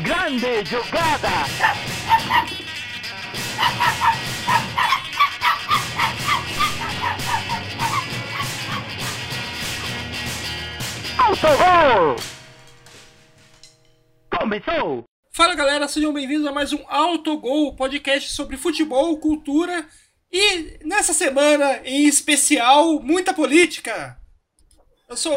Grande jogada! Autogol! Começou! Fala galera, sejam bem-vindos a mais um Autogol, podcast sobre futebol, cultura e nessa semana em especial, muita política. Eu sou,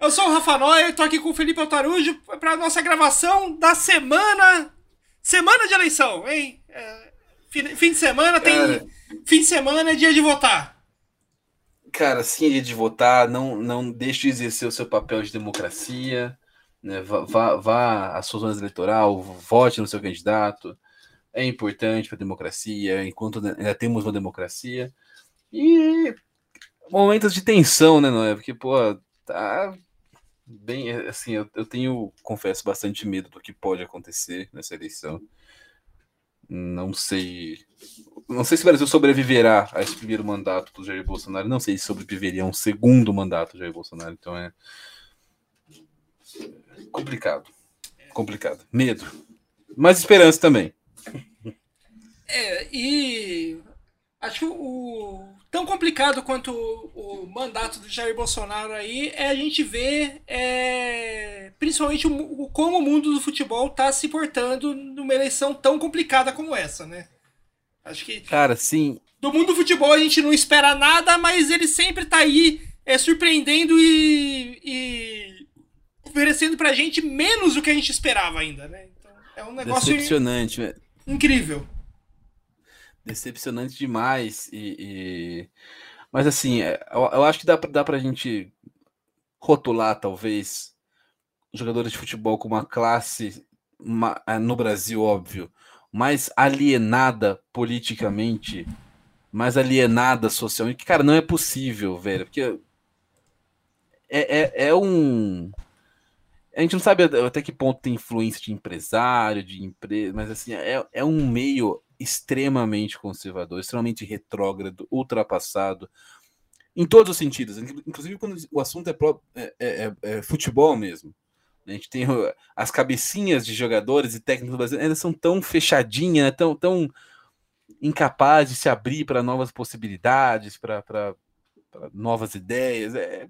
eu sou o Rafa Noia e tô aqui com o Felipe Altarujo para nossa gravação da semana. Semana de eleição, hein? É, fim, fim de semana tem. Cara. Fim de semana é dia de votar. Cara, sim, dia de votar, não, não deixe de exercer o seu papel de democracia, né? vá, vá, vá às suas zonas eleitoral, vote no seu candidato, é importante para a democracia, enquanto ainda temos uma democracia. E momentos de tensão, né, Noé? Porque, pô, tá bem, assim, eu, eu tenho, confesso, bastante medo do que pode acontecer nessa eleição. Não sei. Não sei se o Brasil sobreviverá a esse primeiro mandato do Jair Bolsonaro. Não sei se sobreviveria a um segundo mandato do Jair Bolsonaro. Então é. Complicado. Complicado. Medo. Mas esperança também. É, e acho que o, tão complicado quanto o, o, mandato do Jair Bolsonaro aí é a gente ver é, principalmente o, como o mundo do futebol está se portando numa eleição tão complicada como essa, né? Acho que. Cara, sim. Do mundo do futebol a gente não espera nada, mas ele sempre tá aí é, surpreendendo e, e oferecendo pra gente menos do que a gente esperava ainda, né? Então é um negócio. Decepcionante, velho. Incrível decepcionante demais. E, e... Mas assim, eu, eu, acho que dá, dá pra gente rotular, talvez, jogadores de futebol com uma classe, uma, no Brasil, óbvio, mais alienada politicamente, mais alienada socialmente. Cara, não é possível, velho. Porque é, é, é um. A gente não sabe até que ponto tem influência de empresário, de empresa, mas assim, é, é um meio extremamente conservador, extremamente retrógrado, ultrapassado, em todos os sentidos, inclusive quando o assunto é, pro, é, é, é futebol mesmo. A gente tem as cabecinhas de jogadores e técnicos brasileiros, elas são tão fechadinhas, né, tão, tão incapazes de se abrir para novas possibilidades, para novas ideias. É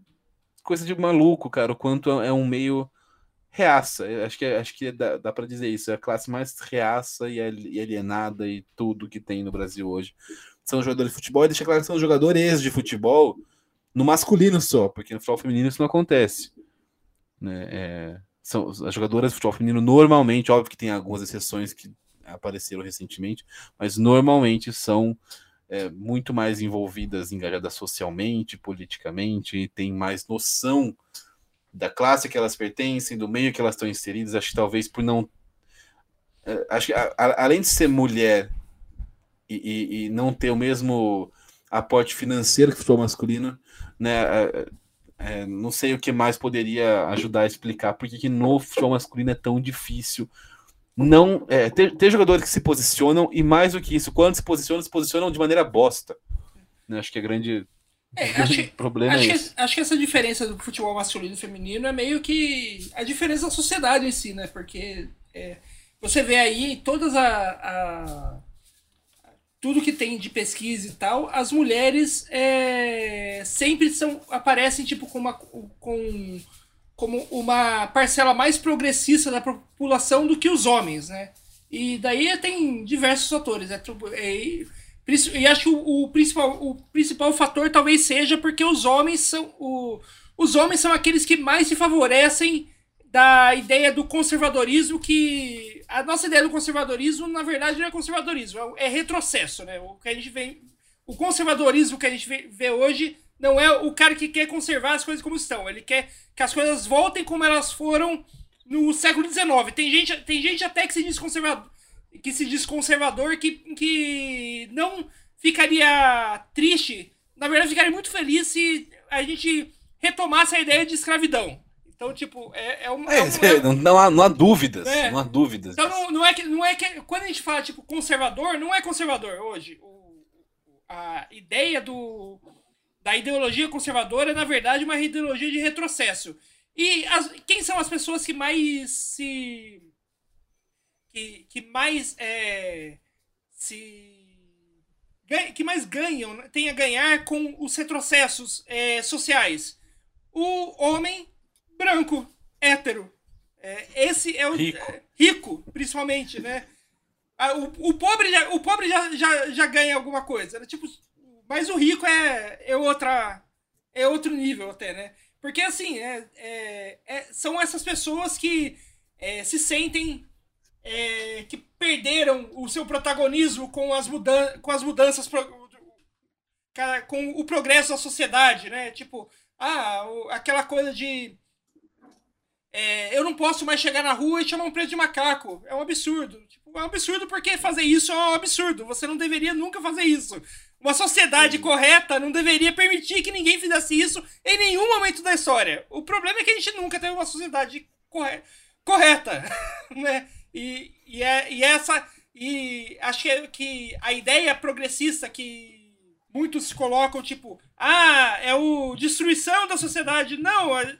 coisa de maluco, cara, o quanto é um meio reaça. Acho que, acho que dá, dá para dizer isso. É a classe mais reaça e alienada e tudo que tem no Brasil hoje. São jogadores de futebol, e deixa claro que são jogadores de futebol no masculino só, porque no futebol feminino isso não acontece. Né? É, são, as jogadoras de futebol feminino normalmente, óbvio que tem algumas exceções que apareceram recentemente, mas normalmente são é, muito mais envolvidas, engajadas socialmente, politicamente, e têm mais noção da classe que elas pertencem, do meio que elas estão inseridas, acho que talvez por não. É, acho que a, a, além de ser mulher e, e, e, não ter o mesmo aporte financeiro que o futebol masculino, né? É, é, não sei o que mais poderia ajudar a explicar porque que no futebol masculino é tão difícil não é, ter, ter, jogadores que se posicionam e mais do que isso, quando se posicionam, se posicionam de maneira bosta. Né? Acho que a grande é, acho, que, problema acho, é que, acho que essa diferença do futebol masculino e feminino é meio que a diferença da sociedade em si, né? Porque é, você vê aí todas a, a, tudo que tem de pesquisa e tal, as mulheres é, sempre são aparecem tipo com uma com como uma parcela mais progressista da população do que os homens, né? E daí tem diversos fatores, é, é e acho que o, o, principal, o principal fator talvez seja porque os homens são. O, os homens são aqueles que mais se favorecem da ideia do conservadorismo que. A nossa ideia do conservadorismo, na verdade, não é conservadorismo, é, é retrocesso, né? O que a gente vê. O conservadorismo que a gente vê, vê hoje não é o cara que quer conservar as coisas como estão. Ele quer que as coisas voltem como elas foram no século XIX. Tem gente, tem gente até que se diz conservador, que se diz conservador que, que não ficaria triste, na verdade ficaria muito feliz se a gente retomasse a ideia de escravidão. Então, tipo, é, é, um, é, é um, não, há, não há dúvidas. É. Não há dúvidas. Então não, não, é que, não é que. Quando a gente fala, tipo, conservador, não é conservador hoje. O, a ideia do, da ideologia conservadora é, na verdade, uma ideologia de retrocesso. E as, quem são as pessoas que mais se que, que mais é, se que mais ganham, né, tem a ganhar com os retrocessos é, sociais? O homem branco, hétero. É, esse é o rico, rico principalmente, né? O, o pobre, já, o pobre já, já, já ganha alguma coisa. Né? Tipo, mas o rico é, é outra. É outro nível até, né? Porque assim, é, é, é são essas pessoas que é, se sentem é, que perderam o seu protagonismo com as, mudan com as mudanças, pro com o progresso da sociedade, né? Tipo, ah, aquela coisa de. É, eu não posso mais chegar na rua e chamar um preto de macaco. É um absurdo. Tipo, é um absurdo porque fazer isso é um absurdo. Você não deveria nunca fazer isso. Uma sociedade Sim. correta não deveria permitir que ninguém fizesse isso em nenhum momento da história. O problema é que a gente nunca teve uma sociedade corre correta, né? E, e, é, e essa. E acho que, a ideia progressista que muitos colocam, tipo, ah, é o destruição da sociedade. Não, é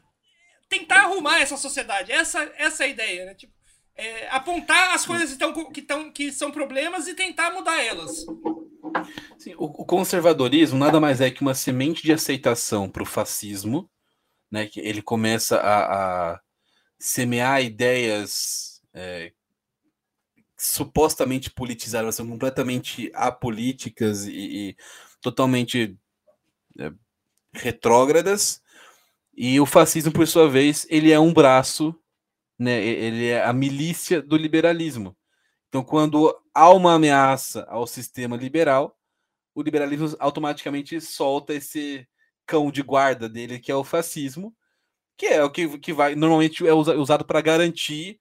tentar arrumar essa sociedade. Essa, essa é a ideia, né? Tipo, é, apontar as coisas que, tão, que, que são problemas e tentar mudar elas. Sim, o, o, conservadorismo nada mais é que uma semente de aceitação para o fascismo, né? Que ele começa a, a semear ideias é, supostamente politizadas, são completamente apolíticas e, e totalmente é, retrógradas. E o fascismo, por sua vez, ele é um braço, né? Ele é a milícia do liberalismo. Então, quando há uma ameaça ao sistema liberal, o liberalismo automaticamente solta esse cão de guarda dele, que é o fascismo, que é o que, que vai normalmente é usado para garantir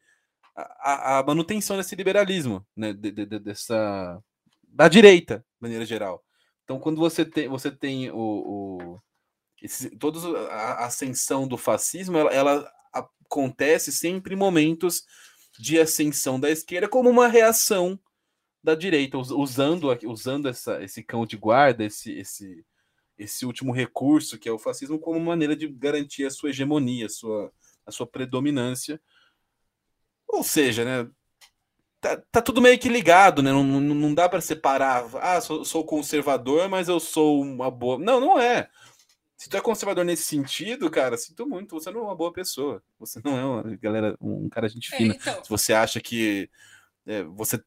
a, a, manutenção desse liberalismo, né, de, de, dessa da direita, de maneira geral. Então, quando você tem, você tem o, o toda a ascensão do fascismo, ela, ela acontece sempre em momentos de ascensão da esquerda como uma reação da direita, usando, usando essa, esse cão de guarda, esse, esse, esse último recurso que é o fascismo, como maneira de garantir a sua hegemonia, a sua, a sua predominância ou seja, né? Tá, tá tudo meio que ligado, né? Não, não, não dá para separar. Ah, sou, sou conservador, mas eu sou uma boa. Não, não é. Se tu é conservador nesse sentido, cara, sinto muito, você não é uma boa pessoa. Você não é uma galera, um cara gente é, fina. É, então... Se você acha que é, você,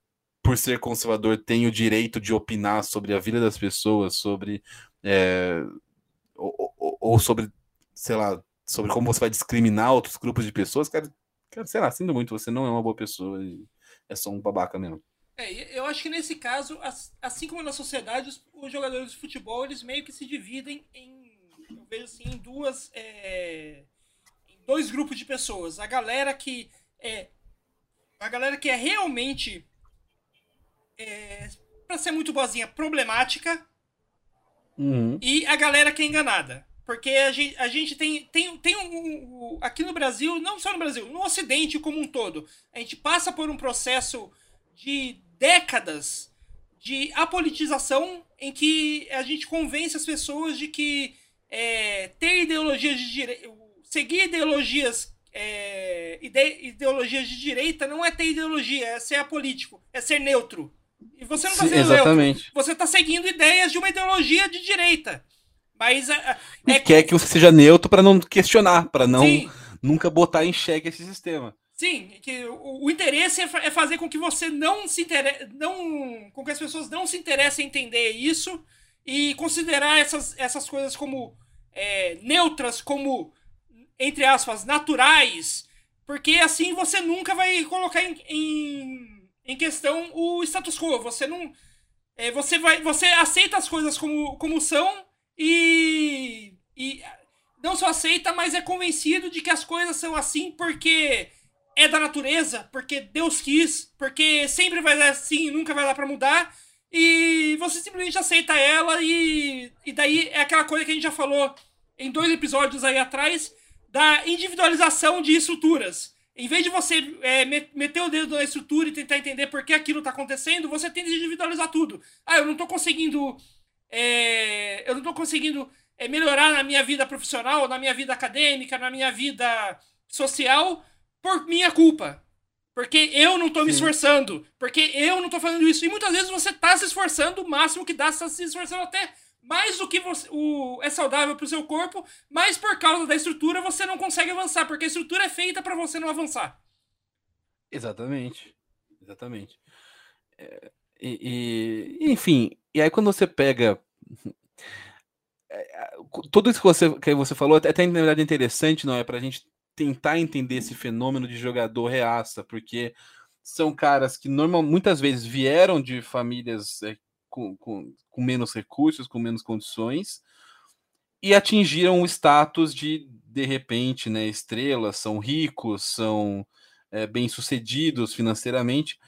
por ser conservador, tem o direito de opinar sobre a vida das pessoas, sobre. É, ou, ou, ou, sobre, sei lá, sobre como você vai discriminar outros grupos de pessoas, cara, Cara, sei lá, sinto muito, você não é uma boa pessoa e é só um babaca mesmo. É, eu acho que nesse caso, assim como na sociedade, os, os jogadores de futebol, eles meio que se dividem em, eu vejo assim, em duas, é, em dois grupos de pessoas. A galera que é, a galera que é realmente, é, para ser muito boazinha, problemática, uhum. e a galera que é enganada. Porque a gente, a gente tem, tem, tem um, um, Aqui no Brasil, não só no Brasil, no Ocidente como um todo, a gente passa por um processo de décadas de apolitização em que a gente convence as pessoas de que é, ter ideologias de direita. seguir ideologias. É, ide, ideologias de direita não é ter ideologia, é ser apolítico, é ser neutro. E você não está sendo exatamente. neutro. Você está seguindo ideias de uma ideologia de direita. Mas é, é quer que você seja neutro para não questionar, para não Sim. nunca botar em xeque esse sistema. Sim, que o, o interesse é, é, fazer com que você não se interesse, não, com que as pessoas não se interessem em entender isso e considerar essas, essas coisas como é, neutras, como entre aspas naturais, porque assim você nunca vai colocar em, em, em questão o status quo. Você não, é, você vai, você aceita as coisas como, como são e, e não só aceita, mas é convencido de que as coisas são assim porque é da natureza, porque Deus quis, porque sempre vai ser assim nunca vai dar para mudar. E você simplesmente aceita ela e, e daí é aquela coisa que a gente já falou em dois episódios aí atrás da individualização de estruturas. Em vez de você é, meter o dedo na estrutura e tentar entender por que aquilo está acontecendo, você tenta individualizar tudo. Ah, eu não estou conseguindo é, eu não estou conseguindo é, melhorar na minha vida profissional, na minha vida acadêmica, na minha vida social, por minha culpa. Porque eu não tô Sim. me esforçando. Porque eu não tô fazendo isso. E muitas vezes você tá se esforçando o máximo que dá, você tá se esforçando até mais do que você, o, é saudável pro seu corpo, mas por causa da estrutura você não consegue avançar, porque a estrutura é feita para você não avançar. Exatamente. Exatamente. É, e, e, enfim, e aí quando você pega tudo isso que você, que você falou, até na verdade é interessante, não é? Pra gente tentar entender esse fenômeno de jogador reaça, porque são caras que normal, muitas vezes vieram de famílias é, com, com, com, menos recursos, com menos condições, e atingiram o status de, de repente, né, estrelas, são ricos, são é, bem-sucedidos financeiramente,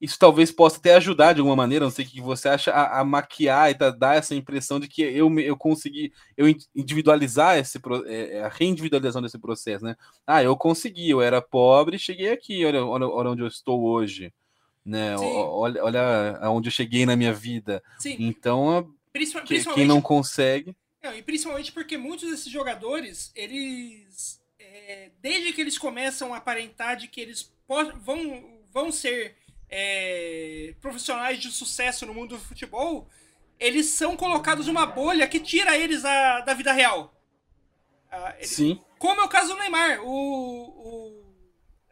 isso talvez possa até ajudar de alguma maneira, não sei o que você acha, a, a maquiar e dar essa impressão de que eu, eu consegui eu individualizar esse é, é, a reindividualização desse processo, né? Ah, eu consegui, eu era pobre, cheguei aqui, olha, olha, olha onde eu estou hoje, né? Olha, olha aonde eu cheguei na minha vida. Sim. Então, Principalmente... quem não consegue. Não, e principalmente porque muitos desses jogadores, eles. É, desde que eles começam a aparentar de que eles vão, vão ser é, profissionais de sucesso no mundo do futebol, eles são colocados numa bolha que tira eles da, da vida real. Ah, ele, Sim. Como é o caso do Neymar. O, o,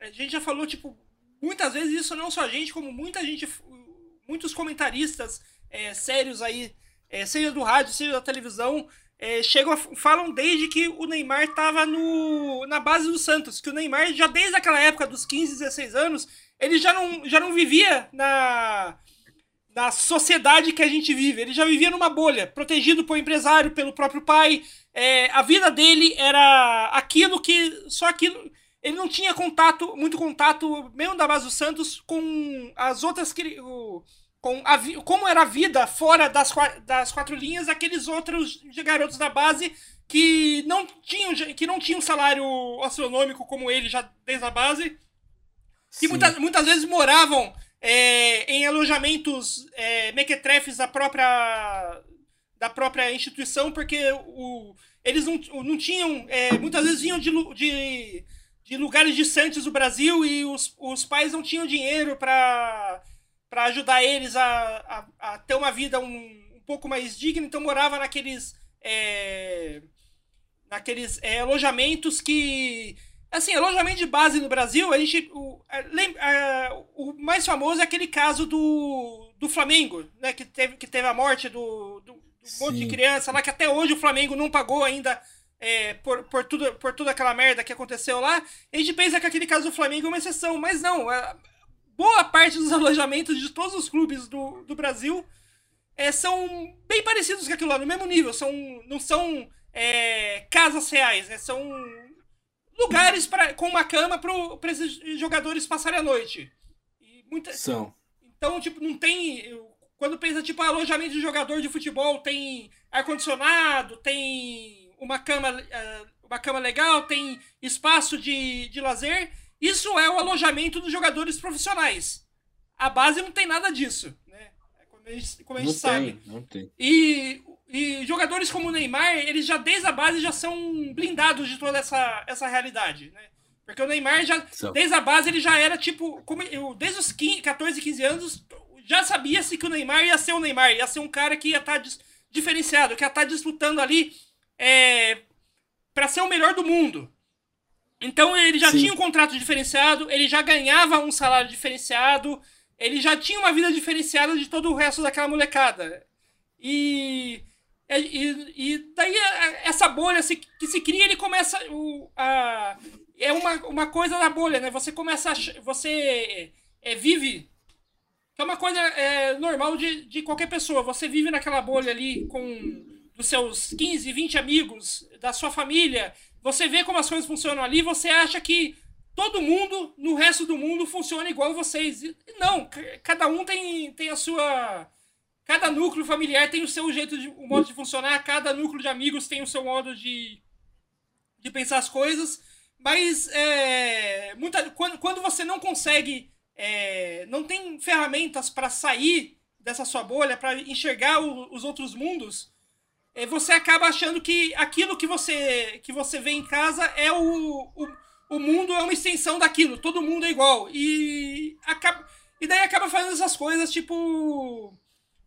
a gente já falou, tipo, muitas vezes isso não só a gente, como muita gente, muitos comentaristas é, sérios aí, é, seja do rádio, seja da televisão, é, chegam a, falam desde que o Neymar estava na base do Santos, que o Neymar já desde aquela época dos 15, 16 anos, ele já não, já não vivia na, na sociedade que a gente vive. Ele já vivia numa bolha, protegido por empresário, pelo próprio pai. É, a vida dele era aquilo que. Só aquilo. Ele não tinha contato, muito contato, mesmo da base do Santos, com as outras. Com a, como era a vida fora das, das quatro linhas daqueles outros garotos da base que não tinham, que não tinham salário astronômico como ele já desde a base que muitas, muitas vezes moravam é, em alojamentos é, mequetrefes da própria, da própria instituição, porque o, eles não, não tinham. É, muitas vezes vinham de, de, de, lugares distantes do Brasil e os, os pais não tinham dinheiro para ajudar eles a, a, a, ter uma vida um, um pouco mais digna, então morava naqueles. É, naqueles é, alojamentos que Assim, alojamento de base no Brasil, a gente. O, a, o mais famoso é aquele caso do, do Flamengo, né? Que teve, que teve a morte do, do, do monte de criança lá, que até hoje o Flamengo não pagou ainda é, por, por, tudo, por toda aquela merda que aconteceu lá. A gente pensa que aquele caso do Flamengo é uma exceção, mas não. A, boa parte dos alojamentos de todos os clubes do, do Brasil é, são bem parecidos com aquilo lá, no mesmo nível. São, não são é, casas reais, né? São lugares pra, com uma cama para esses jogadores passarem a noite. E muita, São. Então, tipo, não tem. Quando pensa, tipo, alojamento de jogador de futebol, tem ar-condicionado, tem uma cama, eh, uma cama legal, tem espaço de, de lazer. Isso é o alojamento dos jogadores profissionais. A base não tem nada disso, né? Como a gente, como a gente não sabe. Tem, não tem. E e jogadores como o Neymar, eles já desde a base já são blindados de toda essa, essa realidade, né? Porque o Neymar já, desde a base, ele já era tipo, como, eu, desde os 15, 14, 15 anos, já sabia-se que o Neymar ia ser o Neymar, ia ser um cara que ia estar tá diferenciado, que ia estar tá disputando ali é, para ser o melhor do mundo. Então ele já Sim. tinha um contrato diferenciado, ele já ganhava um salário diferenciado, ele já tinha uma vida diferenciada de todo o resto daquela molecada. E é, e, e daí essa bolha se, que se cria, ele começa o, a, é uma, uma coisa da bolha, né? Você começa a, você é, vive que é uma coisa é, normal de, de qualquer pessoa. Você vive naquela bolha ali com dos seus 15, 20 amigos, da sua família. Você vê como as coisas funcionam ali, você acha que todo mundo no resto do mundo funciona igual vocês. E não, cada um tem, tem a sua Cada núcleo familiar tem o seu jeito de o modo de funcionar, cada núcleo de amigos tem o seu modo de, de pensar as coisas. Mas é, muita, quando, quando você não consegue, é, não tem ferramentas para sair dessa sua bolha, para enxergar o, os outros mundos, você acaba achando que aquilo que você, que você vê em casa é o, o, o mundo é uma extensão daquilo, todo mundo é igual. E, acaba, e daí acaba fazendo essas coisas, tipo.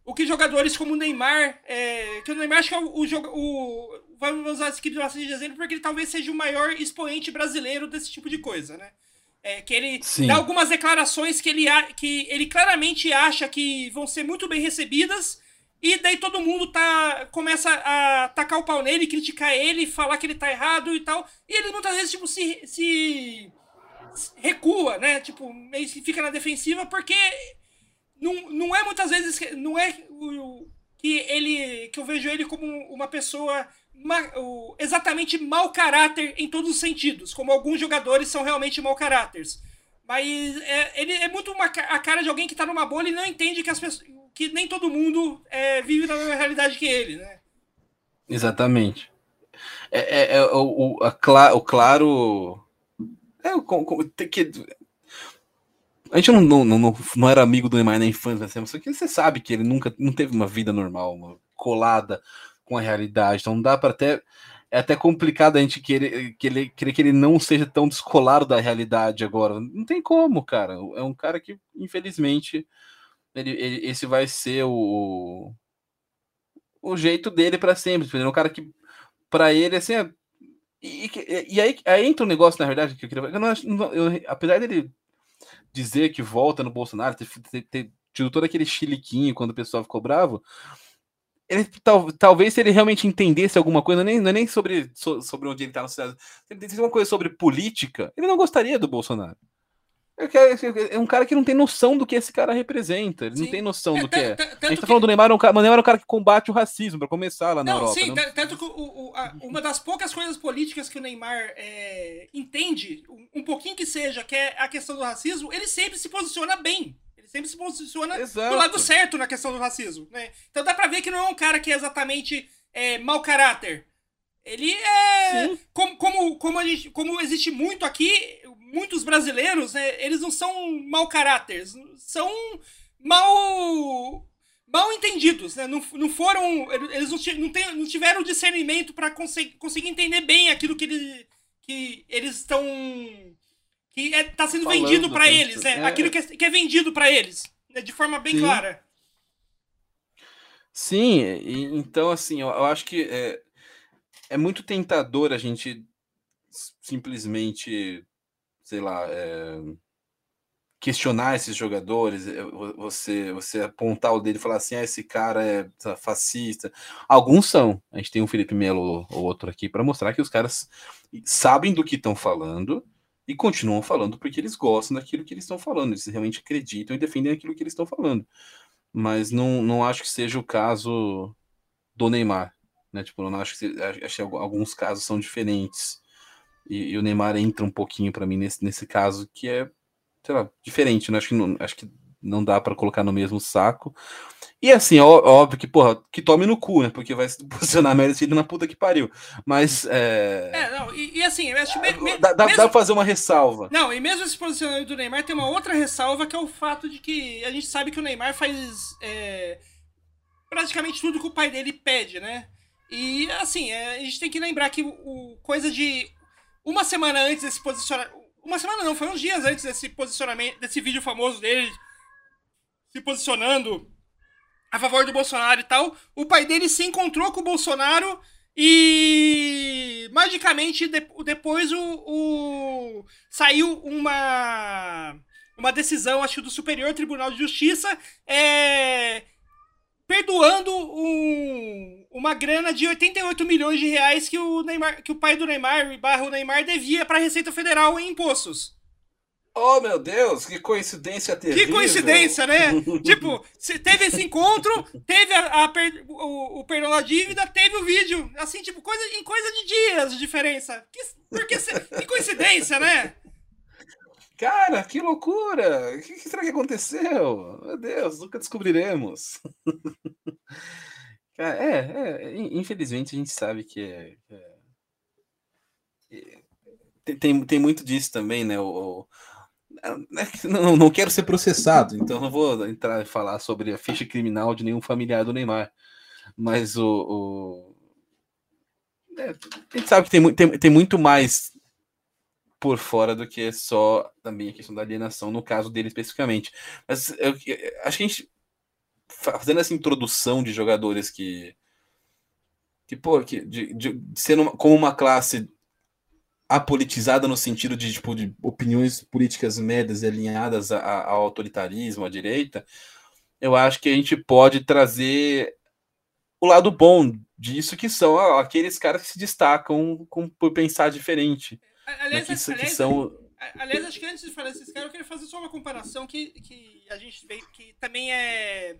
O que jogadores como o Neymar. É, que o Neymar acho que é o, o, o Vamos usar esse equipe de exemplo, porque ele talvez seja o maior expoente brasileiro desse tipo de coisa, né? É, que ele Sim. dá algumas declarações que ele, que ele claramente acha que vão ser muito bem recebidas, e daí todo mundo tá, começa a tacar o pau nele, criticar ele, falar que ele tá errado e tal. E ele muitas vezes, tipo, se, se recua, né? Tipo, meio que fica na defensiva, porque não, não é muitas vezes. Não é o, que ele. que eu vejo ele como uma pessoa exatamente mau caráter em todos os sentidos, como alguns jogadores são realmente mau caráteres. Mas é, ele é muito uma, a cara de alguém que tá numa bolha e não entende que, as pessoas, que nem todo mundo é, vive na mesma realidade que ele, né? Exatamente. É, é, é o, o, a, o claro. É, tem que, a gente não, não, não, não era amigo do Neymar na infância, assim, mas você sabe que ele nunca não teve uma vida normal, colada com a realidade. Então dá para até. É até complicado a gente querer, querer, querer que ele não seja tão descolado da realidade agora. Não tem como, cara. É um cara que, infelizmente, ele, ele esse vai ser o, o jeito dele para sempre. É um cara que, para ele, assim, é, e, e, aí, aí entra um negócio, na verdade, que eu queria. Eu não, eu, apesar dele dizer que volta no Bolsonaro, ter, ter, ter tido todo aquele chiliquinho quando o pessoal ficou bravo, ele, tal, talvez se ele realmente entendesse alguma coisa, nem, não é nem sobre, so, sobre onde ele está na sociedade, se ele entendesse alguma coisa sobre política, ele não gostaria do Bolsonaro. É um cara que não tem noção do que esse cara representa. Ele sim. não tem noção é, do que é. A gente tá falando do Neymar, um cara, o Neymar é um cara que combate o racismo, para começar lá na não, Europa. Sim, não? tanto que o, o, a, uma das poucas coisas políticas que o Neymar é, entende, um, pouquinho que seja, que é a questão do racismo, ele sempre se posiciona bem. Ele sempre se posiciona Exato. do lado certo na questão do racismo. Né? Então dá pra ver que não é um cara que é exatamente é, mau caráter. Ele é. Como, como, como, gente, como existe muito aqui, muitos brasileiros, né, eles não são mau caráter, são mal. mal entendidos, né? Não, não foram. Eles não, não, tem, não tiveram discernimento para conseguir, conseguir entender bem aquilo que, ele, que eles estão que é, tá sendo Falando, vendido para eles, né? É, Aquilo que é, que é vendido para eles, né? de forma bem sim. clara. Sim, e, então assim, eu, eu, acho que é, é muito tentador a gente simplesmente, sei lá, é, questionar esses jogadores, é, você você apontar o dedo e falar assim, ah, esse cara é fascista. Alguns são. A gente tem um Felipe Melo ou outro aqui para mostrar que os caras sabem do que estão falando e continuam falando porque eles gostam daquilo que eles estão falando, eles realmente acreditam e defendem aquilo que eles estão falando. Mas não, não acho que seja o caso do Neymar, né? Tipo, não acho que acho que alguns casos são diferentes. E, e o Neymar entra um pouquinho para mim nesse, nesse caso que é, sei lá, diferente, né? Acho que não, acho que não dá para colocar no mesmo saco. E assim, ó, óbvio que, porra, que tome no cu, né? Porque vai se posicionar merecido na puta que pariu. Mas. É, é não, e, e assim, eu acho me, me, dá, dá, mesmo... dá pra fazer uma ressalva. Não, e mesmo esse posicionamento do Neymar tem uma outra ressalva que é o fato de que a gente sabe que o Neymar faz é, praticamente tudo que o pai dele pede, né? E assim, é, a gente tem que lembrar que o coisa de uma semana antes desse posicionamento. Uma semana não, foi uns dias antes desse posicionamento, desse vídeo famoso dele se posicionando a favor do Bolsonaro e tal. O pai dele se encontrou com o Bolsonaro e magicamente de, depois o, o, saiu uma uma decisão, acho do Superior Tribunal de Justiça, é, perdoando um, uma grana de 88 milhões de reais que o Neymar, que o pai do Neymar, barra o Neymar, devia para a Receita Federal em impostos. Oh, meu Deus, que coincidência terrível. Que coincidência, né? tipo, teve esse encontro, teve a, a per, o, o, perdão da dívida, teve o vídeo. Assim, tipo, coisa, em coisa de dias de diferença. Que, porque, que coincidência, né? Cara, que loucura! O que, que será que aconteceu? Meu Deus, nunca descobriremos. É, é, infelizmente a gente sabe que é, é, é tem, tem muito disso também, né? O, é não, não quero ser processado, então não vou entrar e falar sobre a ficha criminal de nenhum familiar do Neymar. Mas o. o... É, a gente sabe que tem, tem, tem muito mais por fora do que só também a questão da alienação, no caso dele especificamente. Mas eu, eu, acho que a gente, fazendo essa introdução de jogadores que, que pô, que, de, de, ser uma, como uma classe apolitizada no sentido de, tipo, de opiniões políticas médias alinhadas ao autoritarismo, à direita, eu acho que a gente pode trazer o lado bom disso, que são aqueles caras que se destacam com, por pensar diferente. Aliás, que, aliás, que são... aliás, acho que antes de falar desses caras, eu queria fazer só uma comparação que, que a gente vê que também é,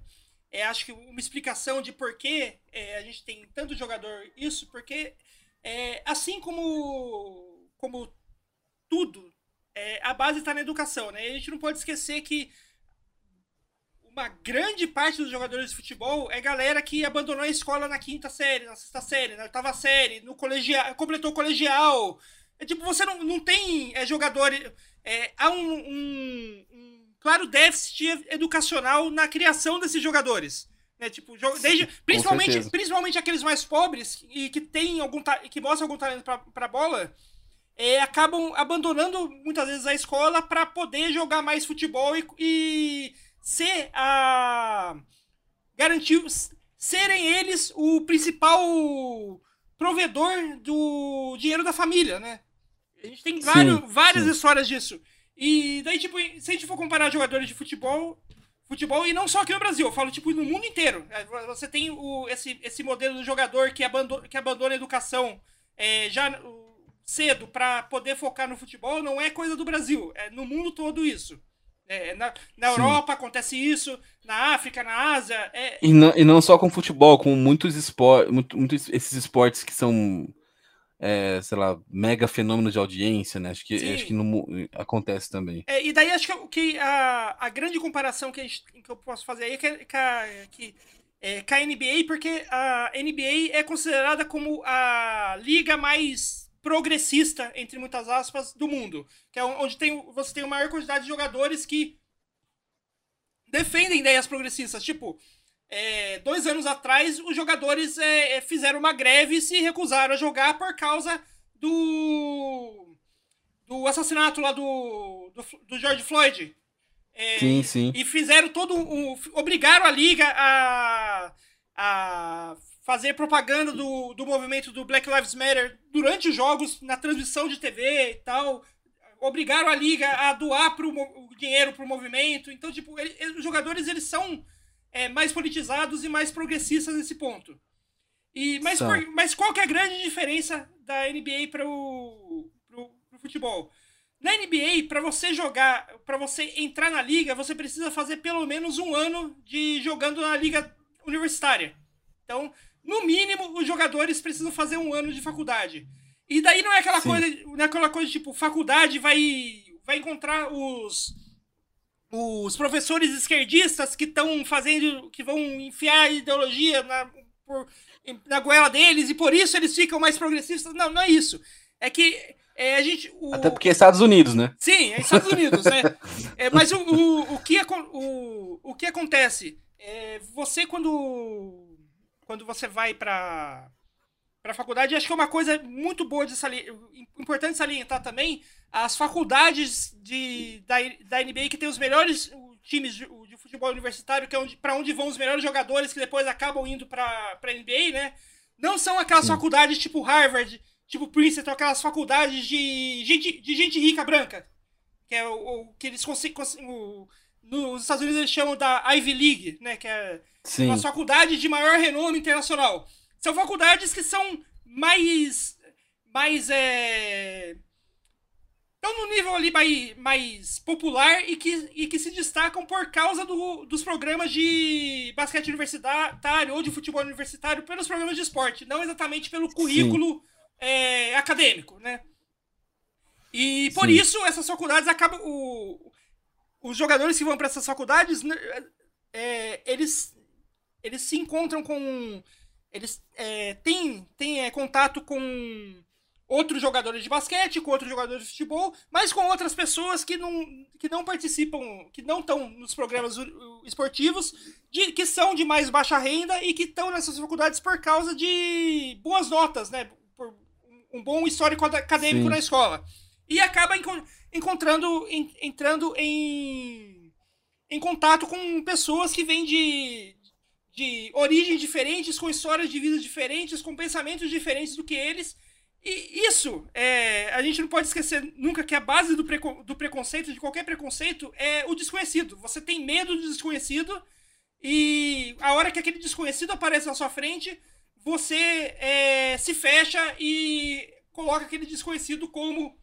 é acho que uma explicação de por que é, a gente tem tanto jogador isso, porque é, assim como, como tudo, é, a base está na educação, né? E a gente não pode esquecer que uma grande parte dos jogadores de futebol é galera que abandonou a escola na quinta série, na sexta série, na oitava série, no colegial, completou o colegial. É tipo, você não, não tem é, jogador. É, há um, um, um, claro déficit educacional na criação desses jogadores. Né? Tipo, desde, principalmente, principalmente aqueles mais pobres e que tem algum que mostram algum talento pra, pra bola. É, acabam abandonando muitas vezes a escola para poder jogar mais futebol e, e ser a garantir serem eles o principal provedor do dinheiro da família, né? A gente tem vários, sim, várias sim. histórias disso. E daí, tipo, se a gente for comparar jogadores de futebol, futebol, e não só aqui no Brasil, eu falo, tipo, no mundo inteiro. É, você tem o, esse, esse modelo do jogador que abandona, que abandona a educação é, já cedo para poder focar no futebol, não é coisa do Brasil. É no mundo todo isso. É, na, na Europa acontece isso, na África, na Ásia. É... E, não, e não só com futebol, com muitos esportes, muito, muitos esses esportes que são, é, sei lá, mega fenômenos de audiência, né? Acho que, acho que não, acontece também. É, e daí acho que, que a, a grande comparação que, gente, que eu posso fazer aí é que, que, a, que é, com a NBA, porque a NBA é considerada como a liga mais progressista, entre muitas aspas, do mundo. Que é onde tem, você tem a maior quantidade de jogadores que defendem ideias progressistas. Tipo, é, dois anos atrás, os jogadores é, é, fizeram uma greve e se recusaram a jogar por causa do, do assassinato lá do, do, do George Floyd. É, sim, sim. E fizeram todo um. obrigaram a liga a, a fazer propaganda do, do movimento do Black Lives Matter durante os jogos, na transmissão de TV e tal. Obrigaram a liga a doar pro, o dinheiro para o movimento. Então, tipo, ele, os jogadores eles são é, mais politizados e mais progressistas nesse ponto. E, mas, por, mas qual que é a grande diferença da NBA para o futebol? Na NBA, para você jogar, para você entrar na liga, você precisa fazer pelo menos um ano de jogando na liga universitária. Então, no mínimo, os jogadores precisam fazer um ano de faculdade. E daí não é aquela Sim. coisa, não é aquela coisa tipo, faculdade vai vai encontrar os os professores esquerdistas que estão fazendo, que vão enfiar ideologia na, por, na goela deles e por isso eles ficam mais progressistas. Não, não é isso. É que é, a gente. O... Até porque é Estados Unidos, né? Sim, é Estados Unidos, né? É, mas o, o, o, que, o, o que acontece? É, você, quando quando você vai para para a faculdade, acho que é uma coisa muito boa de salientar, importante salientar também as faculdades de, da, da NBA que tem os melhores times de, de futebol universitário, que é onde, para onde vão os melhores jogadores que depois acabam indo para a NBA, né? Não são aquelas Sim. faculdades tipo Harvard, tipo Princeton, aquelas faculdades de gente, de gente rica branca, que é o, o que eles conseguem, nos Estados Unidos eles chamam da Ivy League, né? Que é Sim. uma faculdade de maior renome internacional. São faculdades que são mais. mais. É, estão no nível ali mais, mais popular e que, e que se destacam por causa do, dos programas de basquete universitário ou de futebol universitário pelos programas de esporte, não exatamente pelo currículo é, acadêmico, né? E por Sim. isso essas faculdades acabam. O, os jogadores que vão para essas faculdades, né, é, eles, eles se encontram com. Eles é, têm, têm é, contato com outros jogadores de basquete, com outros jogadores de futebol, mas com outras pessoas que não, que não participam, que não estão nos programas esportivos, de, que são de mais baixa renda e que estão nessas faculdades por causa de boas notas, né? Por um bom histórico acadêmico Sim. na escola. e acaba encontrando, entrando em, em contato com pessoas que vêm de, de origens diferentes, com histórias de vida diferentes, com pensamentos diferentes do que eles. E isso, é, a gente não pode esquecer nunca que a base do, preco do preconceito, de qualquer preconceito, é o desconhecido. Você tem medo do desconhecido e a hora que aquele desconhecido aparece na sua frente, você é, se fecha e coloca aquele desconhecido como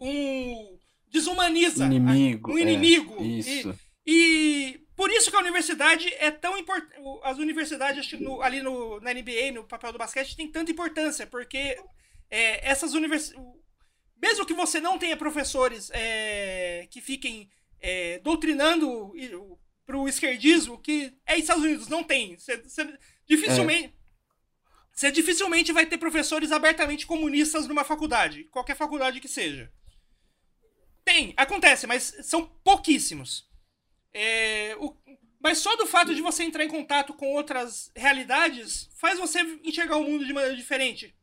um desumaniza inimigo, um inimigo. É, isso. E, e, por isso que a universidade é tão importante. As universidades no, ali no, na NBA, no papel do basquete, tem tanta importância, porque é, essas universidades. Mesmo que você não tenha professores é, que fiquem é, doutrinando para o esquerdismo, que é Estados Unidos, não tem. Você, você dificilmente. É. Você dificilmente vai ter professores abertamente comunistas numa faculdade, qualquer faculdade que seja. Tem, acontece, mas são pouquíssimos. É, o, mas só do fato de você entrar em contato com outras realidades faz você enxergar o mundo de maneira diferente.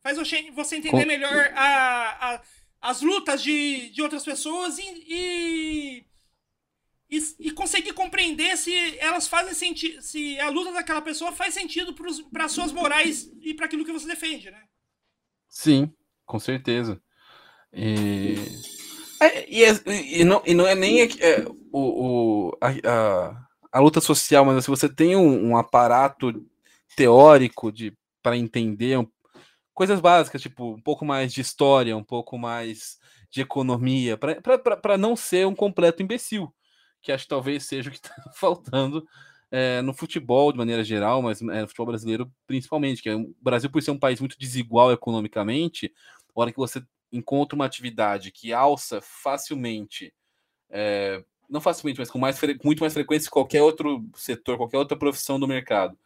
Faz você entender melhor a, a, as lutas de, de outras pessoas e, e, e, conseguir compreender se elas fazem sentido. Se a luta daquela pessoa faz sentido para suas morais e para aquilo que você defende, né? Sim, com certeza. E é, e, é, e, não, e não é nem é, o, o, a, a, a, luta social, mas se você tem um, um aparato teórico de para entender um, coisas básicas, tipo um pouco mais de história, um pouco mais de economia, para não ser um completo imbecil, que acho que talvez seja o que está faltando é, no futebol de maneira geral, mas é, no futebol brasileiro principalmente, que é, o Brasil, por ser um país muito desigual economicamente, a hora que você encontra uma atividade que alça facilmente, é, não facilmente, mas com, mais, com muito mais frequência que qualquer outro setor, qualquer outra profissão do mercado,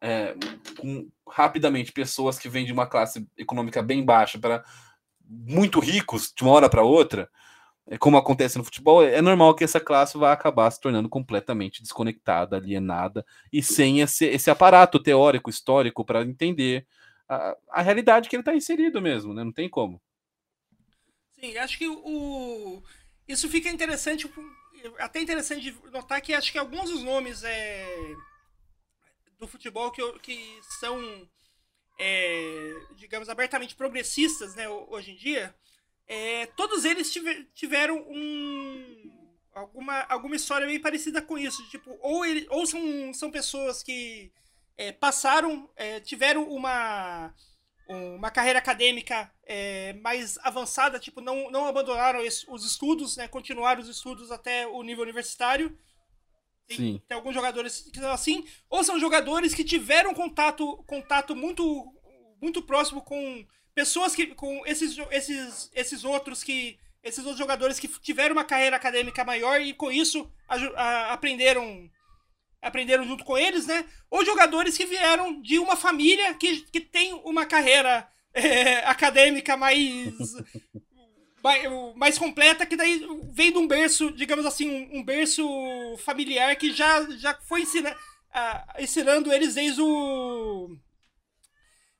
é, com rapidamente pessoas que vêm de uma classe econômica bem baixa para muito ricos de uma hora para outra, é, como acontece no futebol, é normal que essa classe vá acabar se tornando completamente desconectada, alienada e sem esse, esse aparato teórico, histórico para entender a, a realidade que ele está inserido mesmo, né? Não tem como. Sim, acho que o. Isso fica interessante, até interessante notar que acho que alguns dos nomes é, do futebol que, que são, é, digamos, abertamente progressistas né, hoje em dia, é, todos eles tiveram um, alguma, alguma história bem parecida com isso. Tipo, ou, ele, ou são, são pessoas que é, passaram, é, tiveram uma uma carreira acadêmica é, mais avançada, tipo, não, não abandonaram os estudos, né, continuaram os estudos até o nível universitário. Tem, Sim. tem alguns jogadores que são assim, ou são jogadores que tiveram contato, contato muito, muito próximo com pessoas que, com esses, esses, esses outros que, esses outros jogadores que tiveram uma carreira acadêmica maior e com isso a, a, aprenderam aprenderam junto com eles, né? Ou jogadores que vieram de uma família que, que tem uma carreira é, acadêmica mais, mais, mais completa, que daí vem de um berço, digamos assim, um, berço familiar que já, já foi ensina, ensinando eles desde o.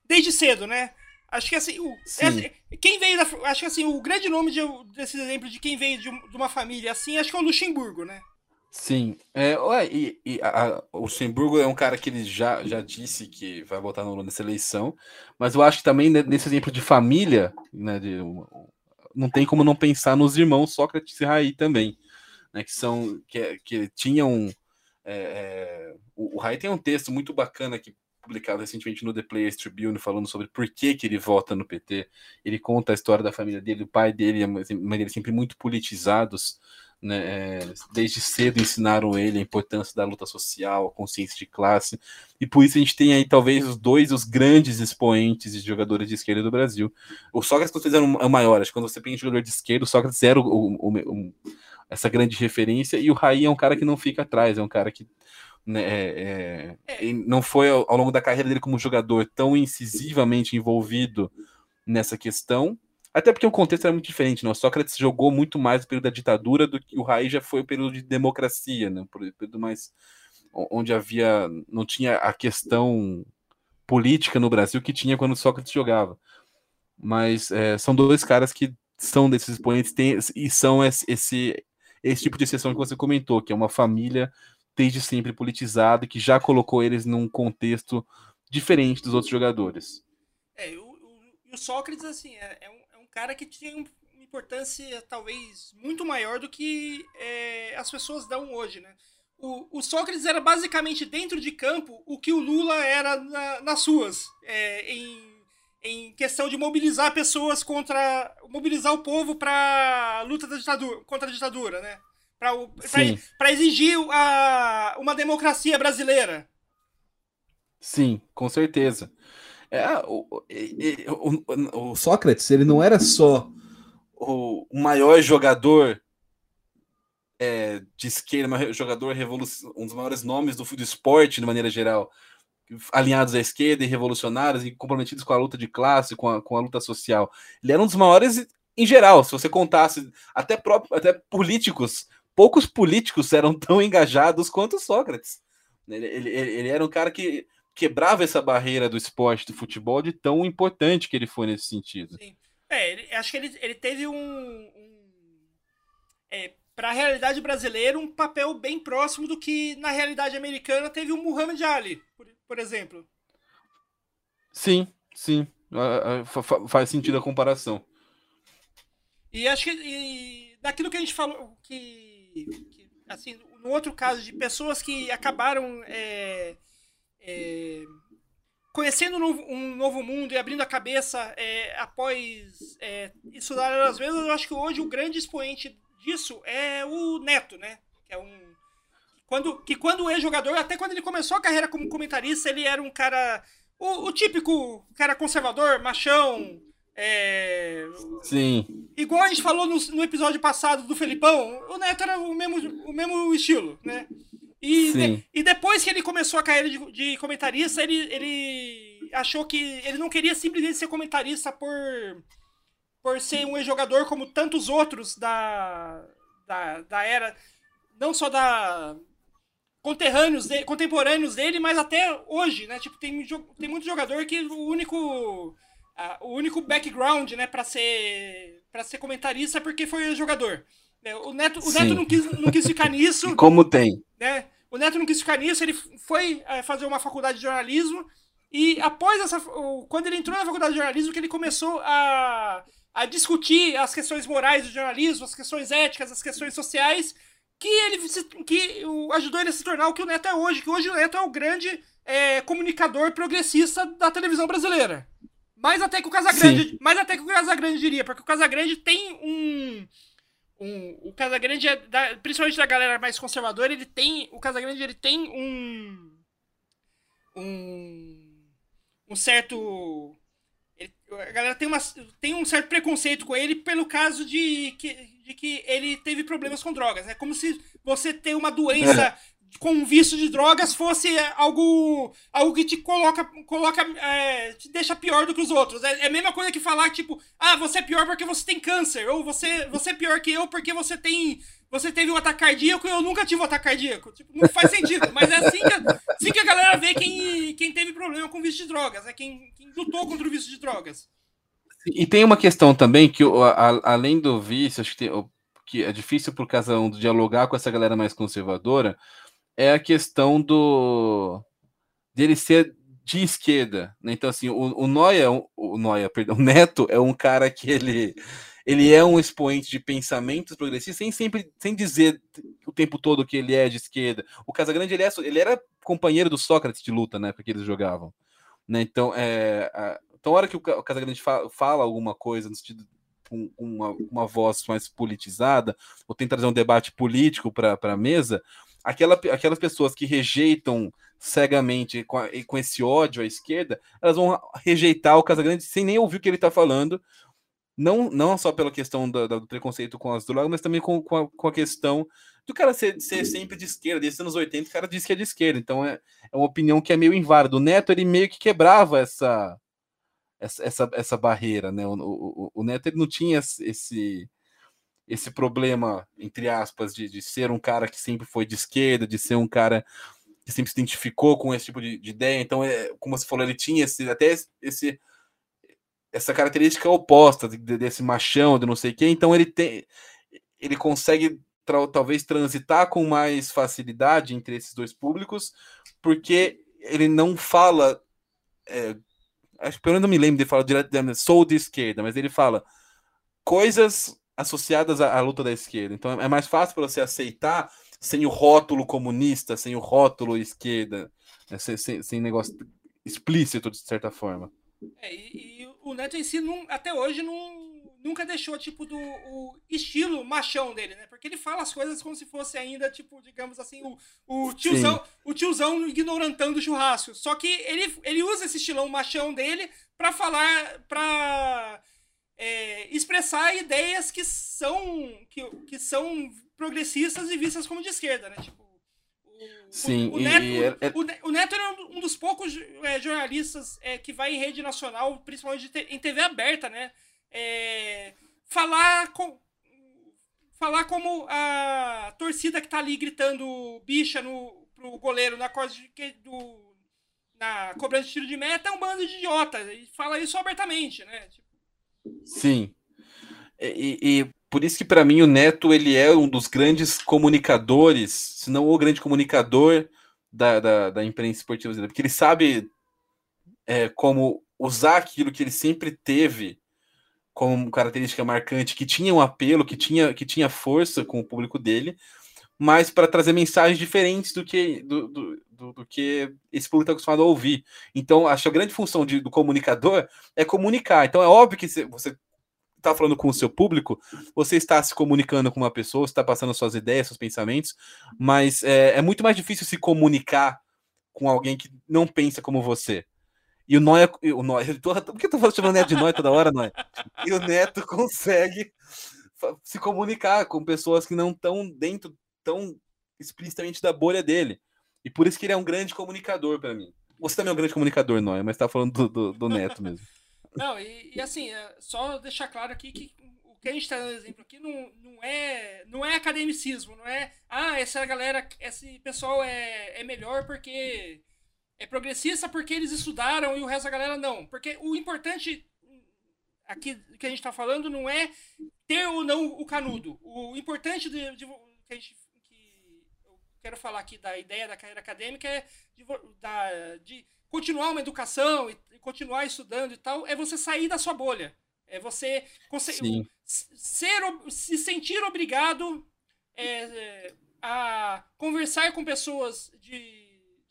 desde cedo, né? Acho que assim, o, é, quem veio da, Acho que assim, o grande nome de, desses exemplos de quem veio de, de uma família assim, acho que é o Luxemburgo, né? Sim, é, ué, e, e a, a, o Luxemburgo é um cara que ele já, já disse que vai votar no Lula nessa eleição, mas eu acho que também nesse exemplo de família, né, de, não tem como não pensar nos irmãos Sócrates e Raí também, né, que são que, que tinham é, é, o, o Raí tem um texto muito bacana que publicado recentemente no The Players Tribune falando sobre por que, que ele vota no PT. Ele conta a história da família dele, o pai dele e a mãe dele sempre muito politizados né, é, desde cedo ensinaram ele a importância da luta social, a consciência de classe, e por isso a gente tem aí talvez os dois os grandes expoentes de jogadores de esquerda do Brasil. O Sócrates, com certeza, é o maior, acho que quando você pensa em jogador de esquerda, o Sócrates era o, o, o, essa grande referência, e o Raí é um cara que não fica atrás, é um cara que né, é, é, não foi ao, ao longo da carreira dele como jogador tão incisivamente envolvido nessa questão, até porque o contexto era muito diferente, né? O Sócrates jogou muito mais no período da ditadura do que o Raí já foi o período de democracia, né? O período mais onde havia não tinha a questão política no Brasil que tinha quando o Sócrates jogava. mas é, são dois caras que são desses expoentes tem, e são esse, esse, esse tipo de exceção que você comentou, que é uma família desde sempre politizada, que já colocou eles num contexto diferente dos outros jogadores. É, o, o, o Sócrates, assim, é, é um cara que tinha uma importância talvez muito maior do que é, as pessoas dão hoje, né? O, o, Sócrates era basicamente dentro de campo o que o Lula era na, nas ruas, é, em em questão de mobilizar pessoas contra. mobilizar o povo para luta da ditadura, contra a ditadura, né? Para exigir a, uma democracia brasileira. Sim, com certeza. É, o, o, o, Sócrates, ele não era só o maior jogador é, de esquerda, jogador um dos maiores nomes do, do esporte de maneira geral alinhados à esquerda e revolucionários e comprometidos com a luta de classe, com a, com a luta social. Ele era um dos maiores em geral, se você contasse até próprio, até políticos, poucos políticos eram tão engajados quanto Sócrates. Ele, ele, ele era um cara que quebrava essa barreira do esporte, do futebol, de tão importante que ele foi nesse sentido. Sim. É, ele, acho que ele, ele teve um, um é, para a realidade brasileira um papel bem próximo do que na realidade americana teve o Muhammad Ali, por, por exemplo. Sim, sim. Faz sentido a comparação. E acho que e, daquilo que a gente falou, que, que, assim, no outro caso de pessoas que acabaram é, é, conhecendo um novo, mundo e abrindo a cabeça é, após é, estudar às vezes, eu acho que hoje o grande expoente disso é o Neto, né? Que é um quando, que quando é jogador, até quando ele começou a carreira como comentarista, ele era um cara. O, o típico cara conservador, machão. É, Sim. Igual a gente falou no, no, episódio passado do Felipão, o Neto era o mesmo, o mesmo estilo, né? E, de, e depois que ele começou a carreira de, de, comentarista, ele, ele achou que ele não queria simplesmente ser comentarista por, por ser um jogador como tantos outros da, da, da era, não só da, conterrâneos de, contemporâneos dele, mas até hoje, né? Tipo, tem, tem muito jogador que o único uh, o único background, né, para ser para ser comentarista é porque foi jogador. É, o Neto, o Neto não quis, não quis ficar nisso. Como tem? Né? O Neto não quis ficar nisso, ele foi é, fazer uma faculdade de jornalismo e após essa quando ele entrou na faculdade de jornalismo que ele começou a a discutir as questões morais do jornalismo, as questões éticas, as questões sociais, que ele se, que ajudou ele a se tornar o que o Neto é hoje, que hoje o Neto é o grande é, comunicador progressista da televisão brasileira. Mais até que o Casagrande, mais até que o Casagrande diria, porque o Casagrande tem um um, o Casagrande é da, principalmente da galera mais conservadora, ele tem o Casagrande ele tem um um um certo ele, a galera tem, uma, tem um certo preconceito com ele pelo caso de que de que ele teve problemas com drogas. É como se você ter uma doença é. Com vício de drogas fosse algo algo que te coloca coloca é, te deixa pior do que os outros. É, é, a mesma coisa que falar tipo, ah, você é pior porque você tem câncer ou você você é pior que eu porque você tem você teve um ataque cardíaco e eu nunca tive um ataque cardíaco. Tipo, não faz sentido. Mas é assim que, assim que a galera vê quem, quem teve problema com vício de drogas. É quem, quem lutou contra o vício de drogas. E tem uma questão também que, a, além do vício, acho que, tem, que é difícil por causa um dialogar com essa galera mais conservadora, é a questão do dele ser de esquerda. Né? Então, assim, o, o Noia, o Noia, perdão, o Neto é um cara que ele, ele é um expoente de pensamentos progressistas, sem sempre, sem dizer o tempo todo que ele é de esquerda. O Casagrande, ele, é, ele era companheiro do Sócrates de luta, né, porque eles jogavam. Né? Então, é, a, então, a hora que o Casagrande fala, fala alguma coisa no sentido com uma, uma voz mais politizada, ou tenta trazer um debate político para a mesa, aquela, aquelas pessoas que rejeitam cegamente com, a, com esse ódio à esquerda, elas vão rejeitar o Casagrande sem nem ouvir o que ele está falando, não, não só pela questão do, do preconceito com as drogas, mas também com, com, a, com a questão do cara ser, ser, sempre de esquerda. Desde os anos 80, o cara diz que é de esquerda. Então é, é uma opinião que é meio inválida. O Neto, ele meio que quebrava essa, essa, essa, essa barreira, né? O, o, o Neto ele não tinha esse esse problema, entre aspas, de, de ser um cara que sempre foi de esquerda, de ser um cara que sempre se identificou com esse tipo de, de ideia. Então, é, como você falou, ele tinha esse, até esse, essa característica oposta desse machão, de não sei quê, então ele tem ele consegue talvez transitar com mais facilidade entre esses dois públicos, porque ele não fala. É, acho que menos não me lembro de falar direto, sou de esquerda, mas ele fala coisas associadas à, à, luta da esquerda. Então é mais fácil para você aceitar sem o rótulo comunista, sem o rótulo esquerda, né, sem, sem, sem negócio explícito de certa forma. É, e, e, o Neto em si não, até hoje não nunca deixou, tipo, do o estilo machão dele, né? Porque ele fala as coisas como se fosse ainda, tipo, digamos assim, o, o tiozão, o tiozão ignorantando o churrasco. Só que ele, ele usa esse estilão machão dele para falar, para é, expressar ideias que são, que, que são progressistas e vistas como de esquerda, né? Tipo, Sim, o, o, Neto, e, é, é... o, Neto é um dos poucos é, jornalistas é, que vai em rede nacional, principalmente em TV aberta, né? é, falar com falar como a torcida que tá ali gritando bicha no, pro goleiro na coisa do na cobrança de tiro de meta é um bando de idiota e fala isso abertamente, né? Sim. E, e, por isso que para mim o Neto ele é um dos grandes comunicadores, se não o grande comunicador da, da, da imprensa esportiva, porque ele sabe é, como usar aquilo que ele sempre teve como característica marcante que tinha um apelo, que tinha, que tinha força com o público dele, mas para trazer mensagens diferentes do que do, do, do que esse público está acostumado a ouvir. Então, acho que a grande função de, do comunicador é comunicar. Então, é óbvio que você está falando com o seu público, você está se comunicando com uma pessoa, está passando suas ideias, seus pensamentos, mas é, é muito mais difícil se comunicar com alguém que não pensa como você. E o Noia. O Noia por que eu tô chamando o Neto de Noia toda hora, Noia? E o Neto consegue se comunicar com pessoas que não estão dentro tão explicitamente da bolha dele. E por isso que ele é um grande comunicador para mim. Você também é um grande comunicador, Noia, mas tá falando do, do, do Neto mesmo. Não, e, e, assim, é só deixar claro aqui que o que a gente está dando exemplo aqui não, não, é, não é academicismo, não é, ah, essa galera, esse pessoal é, é melhor porque é progressista porque eles estudaram e o resto da galera não. Porque o importante aqui que a gente está falando não é ter ou não o canudo. O importante de, de que, a gente, quero falar aqui da ideia da carreira acadêmica é de, da, de continuar uma educação e, continuar estudando e tal, é você sair da sua bolha. É você conseguir ser, se sentir obrigado é, é, a conversar com pessoas de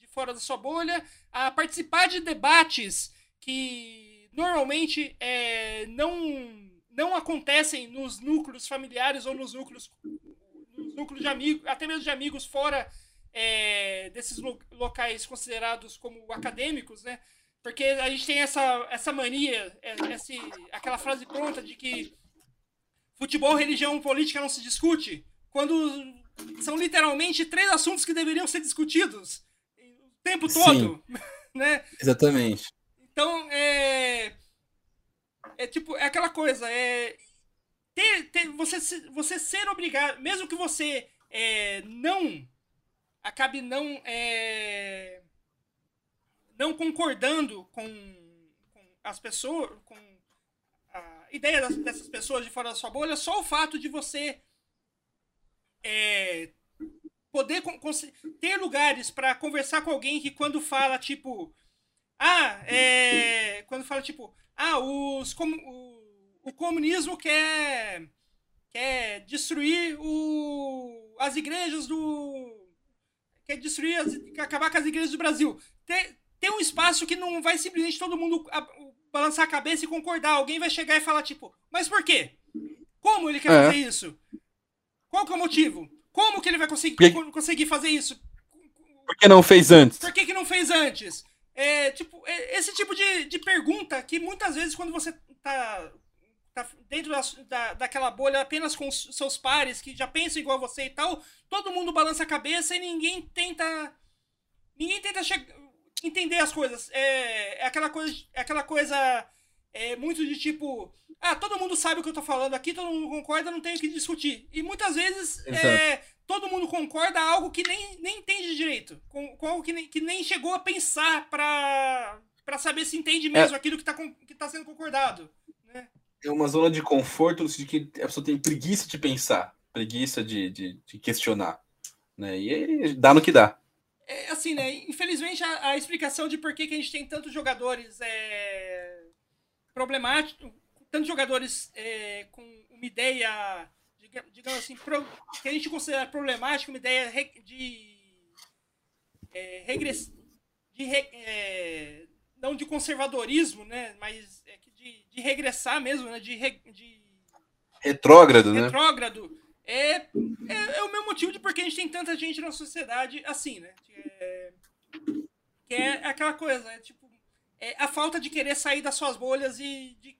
fora da sua bolha, a participar de debates que normalmente é, não, não acontecem nos núcleos familiares ou nos núcleos, nos núcleos de amigos, até mesmo de amigos fora é, desses locais considerados como acadêmicos, né? Porque a gente tem essa, essa mania, é, essa, aquela frase pronta de que futebol, religião política não se discute, quando são literalmente três assuntos que deveriam ser discutidos tempo todo, Sim, né? Exatamente. Então, é é tipo, é aquela coisa, é ter, ter você você ser obrigado, mesmo que você é, não acabe não é, não concordando com, com as pessoas, com a ideia das, dessas pessoas de fora da sua bolha, só o fato de você é, poder ter lugares para conversar com alguém que quando fala tipo ah é quando fala tipo ah os com, o, comunismo quer quer destruir o, as igrejas do quer destruir as, acabar com as igrejas do Brasil ter, ter um espaço que não vai simplesmente todo mundo a, balançar a cabeça e concordar alguém vai chegar e falar tipo mas por quê como ele quer é. fazer isso qual que é o motivo como que ele vai conseguir, Porque... conseguir fazer isso? Por que não fez antes? Por que, que não fez antes? É, tipo, é, esse tipo de, de pergunta que muitas vezes quando você tá, tá dentro da, da, daquela bolha apenas com seus pares que já pensam igual a você e tal, todo mundo balança a cabeça e ninguém tenta. Ninguém tenta entender as coisas. É, é aquela coisa. É aquela coisa é, muito de tipo ah, todo mundo sabe o que eu tô falando aqui, todo mundo concorda, não tem o que discutir. E muitas vezes é, todo mundo concorda algo que nem, nem entende direito, com, com algo que nem, que nem chegou a pensar pra, para saber se entende mesmo é. aquilo que está que tá sendo concordado. É uma zona de conforto sentido que a pessoa tem preguiça de pensar, preguiça de, de, de questionar. Né? E dá no que dá. É, assim, né? Infelizmente, a, a, explicação de por que, que a gente tem tantos jogadores é, problemáticos, tantos jogadores é, com uma ideia, digamos assim, pro, que a gente considera problemática, uma ideia de é, de é, não de conservadorismo, né? Mas é de, de regressar mesmo, né? De, re, de retrógrado, né? Retrógrado. É, é, é, o meu motivo de porque a gente tem tanta gente na sociedade assim, né? É, que é aquela coisa, é tipo, é a falta de querer sair das suas bolhas e de,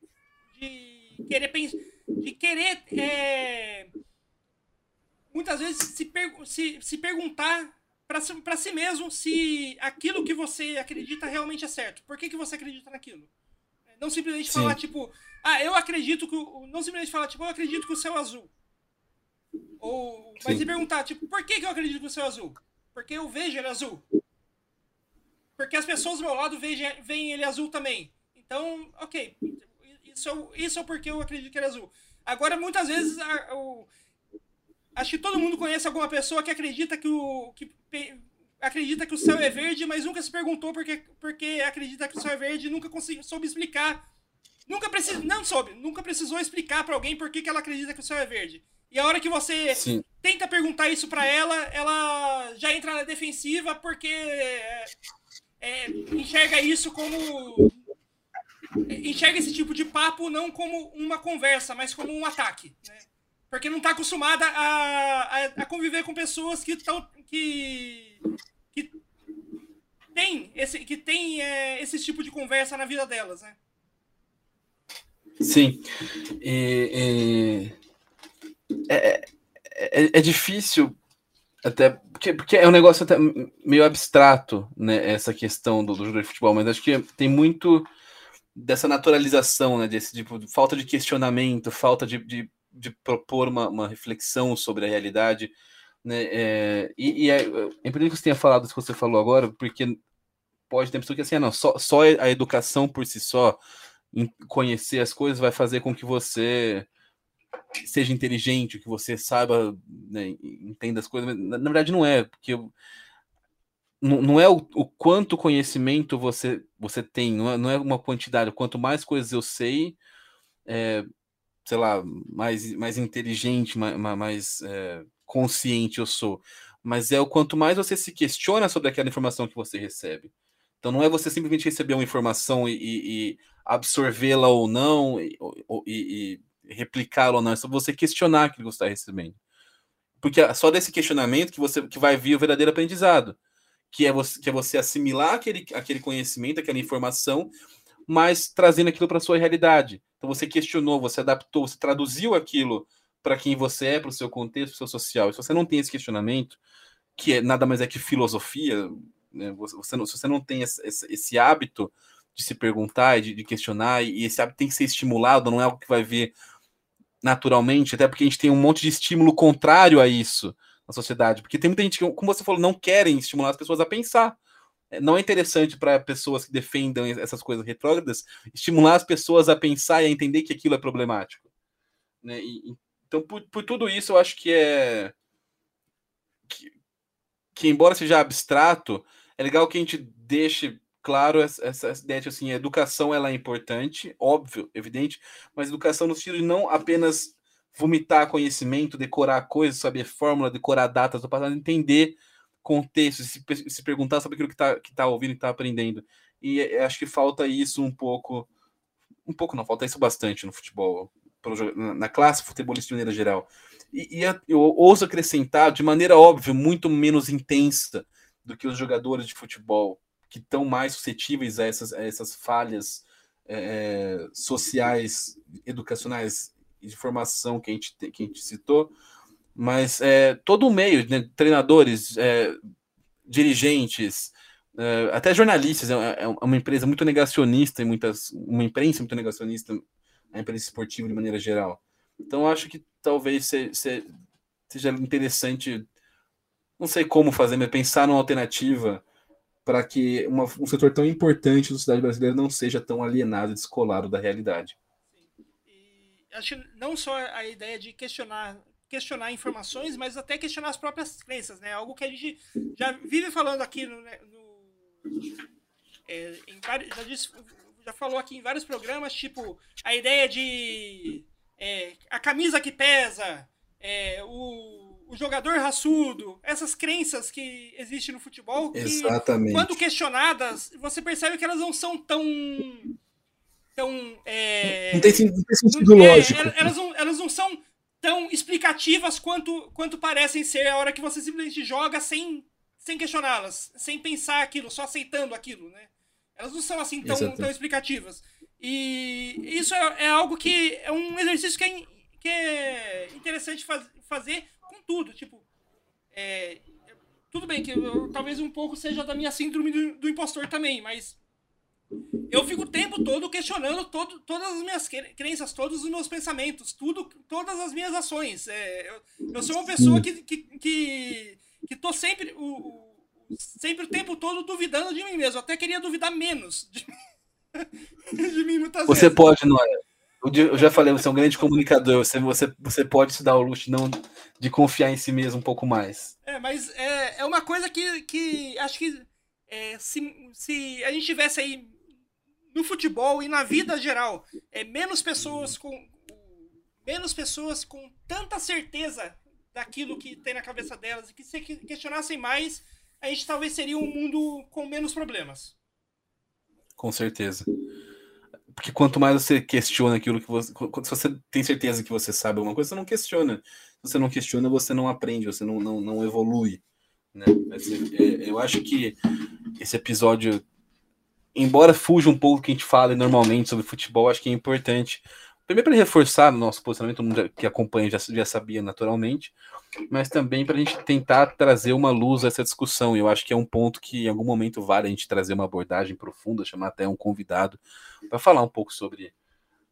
de querer pensar, de querer é, muitas vezes se, per, se, se perguntar para si, si mesmo se aquilo que você acredita realmente é certo. Por que, que você acredita naquilo? Não simplesmente Sim. falar, tipo, ah, eu acredito que. Não simplesmente falar, tipo, eu acredito que o céu é azul. Ou, mas se perguntar, tipo, por que, que eu acredito no céu azul? Porque eu vejo ele azul. Porque as pessoas do meu lado veem, veem ele azul também. Então, ok. Isso é, isso é porque eu acredito que ele é azul. Agora, muitas vezes, a, o, acho que todo mundo conhece alguma pessoa que acredita que o. Que, acredita que o céu é verde, mas nunca se perguntou porque, porque acredita que o céu é verde e nunca conseguiu, soube explicar. Nunca precisou. Não soube, nunca precisou explicar para alguém por que, que ela acredita que o céu é verde. E a hora que você Sim. tenta perguntar isso para ela, ela já entra na defensiva porque é, é, enxerga isso como. Enxerga esse tipo de papo não como uma conversa, mas como um ataque. Né? Porque não está acostumada a, a, a, conviver com pessoas que estão. Que, que tem esse, que tem, é, esse tipo de conversa na vida delas, né? Sim. E, e é, é, é, é, difícil até porque, porque é um negócio até meio abstrato, né? Essa questão do, do de futebol, mas acho que tem muito dessa naturalização, né? Desse tipo de falta de questionamento, falta de, de, de propor uma, uma, reflexão sobre a realidade, né? É, e, e é, é importante que você tenha falado isso que você falou agora, porque pode ter pessoa que assim, ah, não, só, só a educação por si só, conhecer as coisas vai fazer com que você seja inteligente, que você saiba, né, entenda as coisas. Na, na, verdade, não é, porque não, não é o, o, quanto conhecimento você, você tem, não é, não é uma quantidade. Quanto mais coisas eu sei, é, sei lá, mais, mais inteligente, mais, mais é, consciente eu sou. Mas é o quanto mais você se questiona sobre aquela informação que você recebe. Então não é você simplesmente receber uma informação e, e, e absorvê-la ou não, e, e replicá-lo ou não, é só você questionar aquilo que você está recebendo. Porque é só desse questionamento que você que vai vir o verdadeiro aprendizado, que é você, que é você assimilar aquele, aquele conhecimento, aquela informação, mas trazendo aquilo para sua realidade. Então você questionou, você adaptou, você traduziu aquilo para quem você é, para o seu contexto, seu social. E se você não tem esse questionamento, que é nada mais é que filosofia, né? você não, se você não tem esse, esse hábito de se perguntar de, de, questionar, e esse hábito tem que ser estimulado, não é algo que vai vir naturalmente, até porque a gente tem um monte de estímulo contrário a isso na sociedade. Porque tem muita gente que, como você falou, não querem estimular as pessoas a pensar. É, não é interessante para pessoas que defendam essas coisas retrógradas estimular as pessoas a pensar e a entender que aquilo é problemático. Né? E, então, por, por, tudo isso, eu acho que é. Que, que, embora seja abstrato, é legal que a gente deixe claro essa, essa ideia de assim, a educação ela é importante, óbvio, evidente, mas educação no sentido de não apenas vomitar conhecimento, decorar coisas, saber fórmula, decorar datas do passado, entender contexto, se, se perguntar sobre aquilo que está que tá ouvindo, que está aprendendo. E é, acho que falta isso um pouco, um pouco não, falta isso bastante no futebol, na classe futebolista de maneira geral. E, e eu ouso acrescentar, de maneira óbvia, muito menos intensa do que os jogadores de futebol que estão mais suscetíveis a essas, a essas falhas é, é, sociais, educacionais e de formação que a gente, que a gente citou, mas é, todo o meio, né, treinadores, é, dirigentes, é, até jornalistas, é, é, uma empresa muito negacionista e muitas, uma imprensa muito negacionista, a imprensa esportiva de maneira geral. Então acho que talvez se, se, seja interessante, não sei como fazer, mas pensar numa alternativa para que uma, um setor tão importante da sociedade brasileira não seja tão alienado e descolado da realidade. E acho que não só a ideia de questionar questionar informações, mas até questionar as próprias crenças, né? Algo que a gente já vive falando aqui no, né, no é, em já, disse, já falou aqui em vários programas, tipo a ideia de é, a camisa que pesa, é, o, o jogador raçudo, essas crenças que existem no futebol, que Exatamente. quando questionadas, você percebe que elas não são tão. tão é, não, tem, não tem sentido é, lógico. Elas não, elas não são tão explicativas quanto, quanto parecem ser a hora que você simplesmente joga sem, sem questioná-las, sem pensar aquilo, só aceitando aquilo, né? Elas não são assim tão, tão explicativas. E isso é, é, algo que é um exercício que é, que é interessante faz, fazer com tudo. Tipo, é, tudo bem que eu, talvez um pouco seja da minha síndrome do, do impostor também, mas eu fico o tempo todo questionando todo, todas as minhas crenças, todos os meus pensamentos, tudo, todas as minhas ações. É, eu, eu, sou uma pessoa que, que, que, que tô sempre o, o, sempre o tempo todo duvidando de mim mesmo. Eu até queria duvidar menos de, de mim muitas você vezes. Você pode, não é? Eu já falei, você é um grande comunicador, você, você, você pode se dar o luxo não, de confiar em si mesmo um pouco mais. É, mas é, é uma coisa que, que acho que é, se, se a gente tivesse aí no futebol e na vida geral, é menos pessoas com menos pessoas com tanta certeza daquilo que tem na cabeça delas e que se questionassem mais, a gente talvez seria um mundo com menos problemas. Com certeza. Porque quanto mais você questiona aquilo que você. Se você tem certeza que você sabe alguma coisa, você não questiona. Se você não questiona, você não aprende, você não, não, não evolui. Né? É, eu acho que esse episódio embora fuja um pouco do que a gente fala normalmente sobre futebol, acho que é importante. Primeiro para reforçar nosso posicionamento, mundo que acompanha já, já sabia naturalmente, mas também para a gente tentar trazer uma luz a essa discussão. Eu acho que é um ponto que em algum momento vale a gente trazer uma abordagem profunda, chamar até um convidado para falar um pouco sobre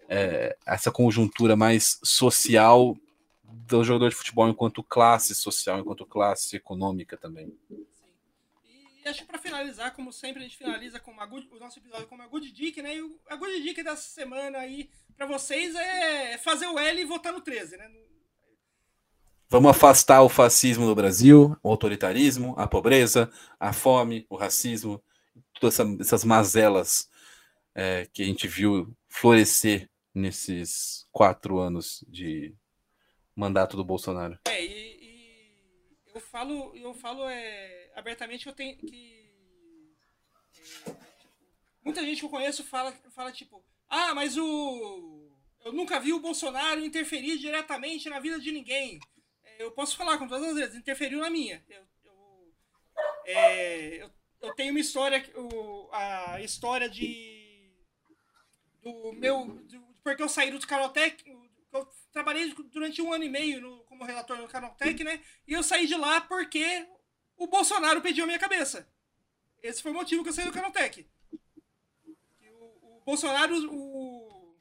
é, essa conjuntura mais social do jogador de futebol enquanto classe social, enquanto classe econômica também acho que para finalizar, como sempre, a gente finaliza com good, o nosso episódio com uma Good Dick, né? E o, a Good Dick dessa semana aí para vocês é fazer o L e votar no 13, né? Vamos afastar o fascismo no Brasil, o autoritarismo, a pobreza, a fome, o racismo, todas essas mazelas é, que a gente viu florescer nesses quatro anos de mandato do Bolsonaro. É, e, e eu falo, eu falo é, abertamente eu tenho que. É, muita gente que eu conheço fala, fala tipo, ah, mas o. Eu nunca vi o Bolsonaro interferir diretamente na vida de ninguém. É, eu posso falar com todas as vezes, interferiu na minha. Eu, eu, é, eu, eu tenho uma história, o, a história de. do meu. Do, porque eu saí do Canaltech. Eu trabalhei durante um ano e meio no, como relator no Canaltech, né? E eu saí de lá porque o Bolsonaro pediu a minha cabeça. Esse foi o motivo que eu saí do Canaltech. O, o Bolsonaro, o,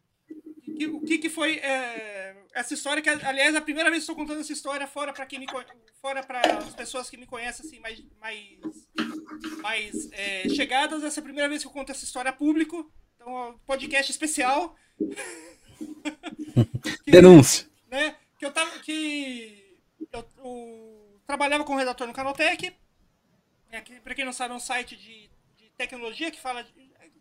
o que, que foi é, essa história? Que, aliás, é a primeira vez que estou contando essa história fora para quem me fora para as pessoas que me conhecem assim mais mais, mais é, chegadas. Essa é a primeira vez que eu conto essa história a público. Então, podcast especial. Denúncia. Que eu tava que eu, o, trabalhava como redator no Canaltech. É, para quem não sabe, é um site de, de tecnologia que fala. De,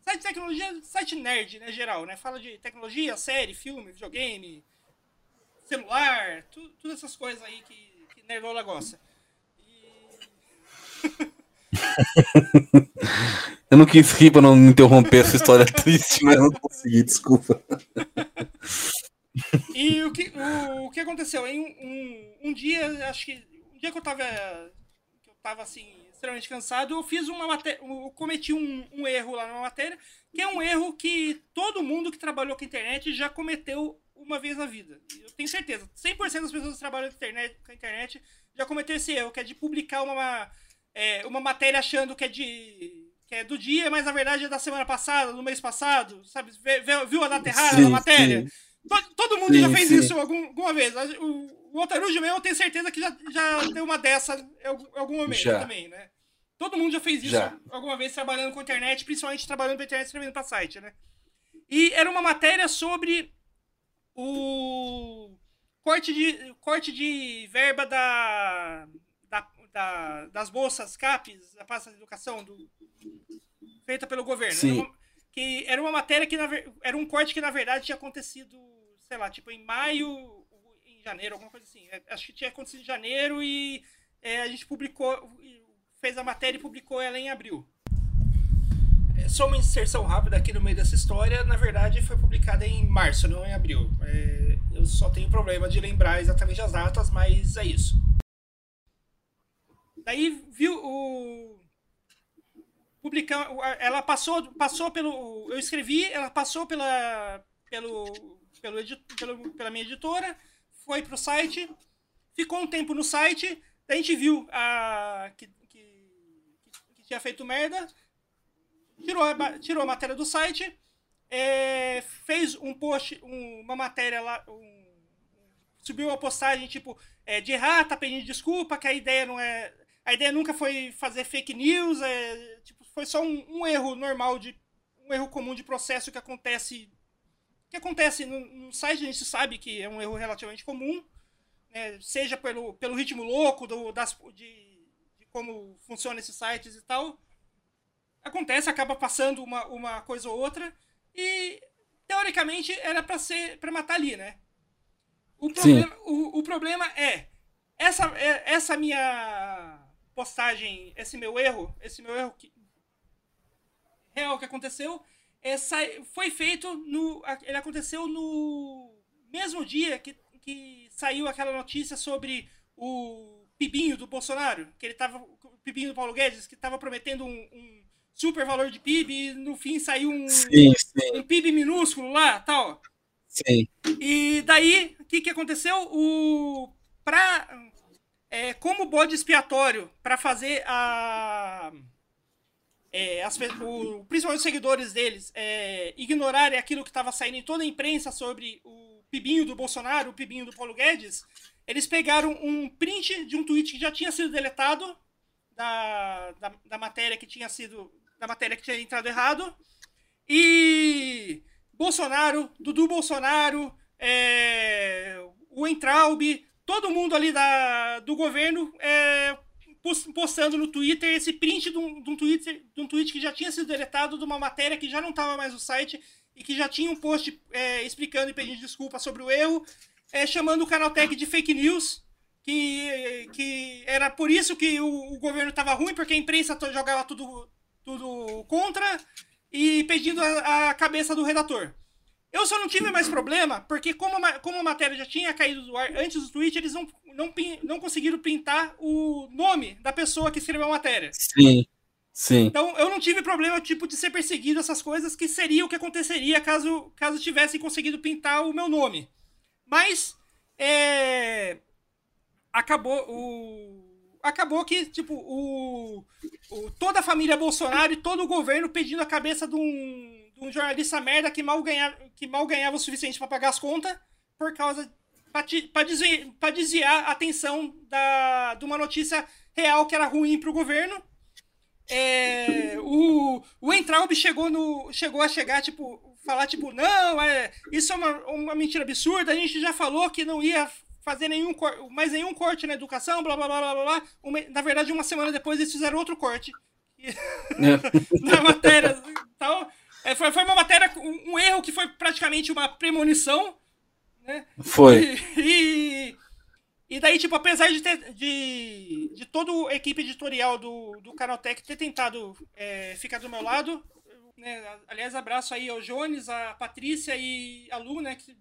site de tecnologia, site nerd, né, geral, né? Fala de tecnologia, série, filme, videogame, celular, tu, todas essas coisas aí que, que Nerdola gosta. E... eu não quis rir para não interromper essa história triste, mas não consegui, desculpa. E o que, o, o que aconteceu? Em um, um, um dia, acho que dia que eu tava. Que eu tava assim, extremamente cansado, eu fiz uma matéria. Eu cometi um, um erro lá na matéria, que é um erro que todo mundo que trabalhou com a internet já cometeu uma vez na vida. Eu tenho certeza. 100% das pessoas que trabalham com a internet, com a internet já cometeram esse erro, que é de publicar uma, é, uma matéria achando que é de. Que é do dia, mas na verdade é da semana passada, do mês passado, sabe? Viu a data errada na matéria? Sim. Todo, todo mundo sim, já fez sim. isso algum, alguma vez. O, o Otarujo mesmo, eu tenho certeza que já, já deu uma dessa em algum momento já. também, né? Todo mundo já fez isso já. alguma vez trabalhando com internet, principalmente trabalhando com internet escrevendo para site, né? E era uma matéria sobre o corte de, corte de verba da, da, da das bolsas CAPES, da pasta de educação, do, feita pelo governo. Era uma, que era uma matéria que na, era um corte que na verdade tinha acontecido, sei lá, tipo em maio, em janeiro, alguma coisa assim. É, acho que tinha acontecido em janeiro e é, a gente publicou, fez a matéria e publicou ela em abril. É, só uma inserção rápida aqui no meio dessa história, na verdade foi publicada em março, não em abril. É, eu só tenho problema de lembrar exatamente as datas, mas é isso. Daí viu o publicar ela passou passou pelo eu escrevi, ela passou pela pelo, pelo, pelo pela minha editora, foi pro site, ficou um tempo no site, a gente viu a que, que, que tinha feito merda, tirou a, tirou a matéria do site, é, fez um post, um, uma matéria lá, um, subiu uma postagem tipo é, de errar, pedindo desculpa, que a ideia não é. A ideia nunca foi fazer fake news, é, tipo, foi só um, um, erro normal de. um erro comum de processo que acontece. Que acontece no, no site, a gente sabe que é um erro relativamente comum. Né, seja pelo, pelo ritmo louco do, das, de, de como funciona esses sites e tal acontece, acaba passando uma, uma coisa ou outra e teoricamente era para ser para matar ali, né? O problema, o, o, problema é essa é, essa minha postagem, esse meu erro, esse meu erro que, real que aconteceu, essa foi feito no ele aconteceu no mesmo dia que, que saiu aquela notícia sobre o Pibinho do Bolsonaro, que ele tava o Pibinho do Paulo Guedes, que estava prometendo um, um super valor de PIB e no fim saiu um, sim, sim. um PIB minúsculo lá, tal. Sim. E daí, o que, que aconteceu? O pra, é, como bode expiatório para fazer a é, as, o, principalmente os seguidores deles é, ignorarem aquilo que estava saindo em toda a imprensa sobre o pibinho do Bolsonaro, o pibinho do Paulo Guedes, eles pegaram um print de um tweet que já tinha sido deletado da, da, da matéria que tinha sido da matéria que tinha entrado errado. E Bolsonaro, Dudu Bolsonaro, é, o Entraub, todo mundo ali da, do governo é, postando no Twitter esse print de um, de, um Twitter, de um tweet que já tinha sido deletado, de uma matéria que já não estava mais no site e que já tinha um post é, explicando e pedindo desculpa sobre o erro, é, chamando o Canaltech de fake news, que, que era por isso que o, o governo estava ruim, porque a imprensa jogava tudo, tudo contra e pedindo a, a, cabeça do redator. Eu só não tive mais problema, porque como a, como a matéria já tinha caído do ar antes do tweet, eles não, não, não conseguiram printar o nome da pessoa que escreveu a matéria. Sim. Sim. Então eu não tive problema tipo de ser perseguido essas coisas que seria o que aconteceria caso caso tivessem conseguido pintar o meu nome. Mas é, acabou o acabou que, tipo, o, o, toda a família Bolsonaro e todo o governo pedindo a cabeça de um, de um jornalista merda que mal, ganha, que mal ganhava o suficiente para pagar as contas por causa. para desviar, desviar a atenção da, de uma notícia real que era ruim para o governo. É, o, o Entraub chegou, no, chegou a chegar, tipo, falar, tipo, não, é, isso é uma, uma mentira absurda, a gente já falou que não ia fazer nenhum mais nenhum corte na educação, blá blá blá blá blá. Uma, na verdade, uma semana depois eles fizeram outro corte é. na matéria. Então, é, foi, foi uma matéria, um, um, erro que foi praticamente uma premonição. Né? Foi. E, e, e, daí, tipo, apesar de, ter, de, de toda a equipe editorial do, do Canaltech ter tentado é, ficar do meu lado, né? aliás, abraço aí ao Jones, a Patrícia e a Lu, né, que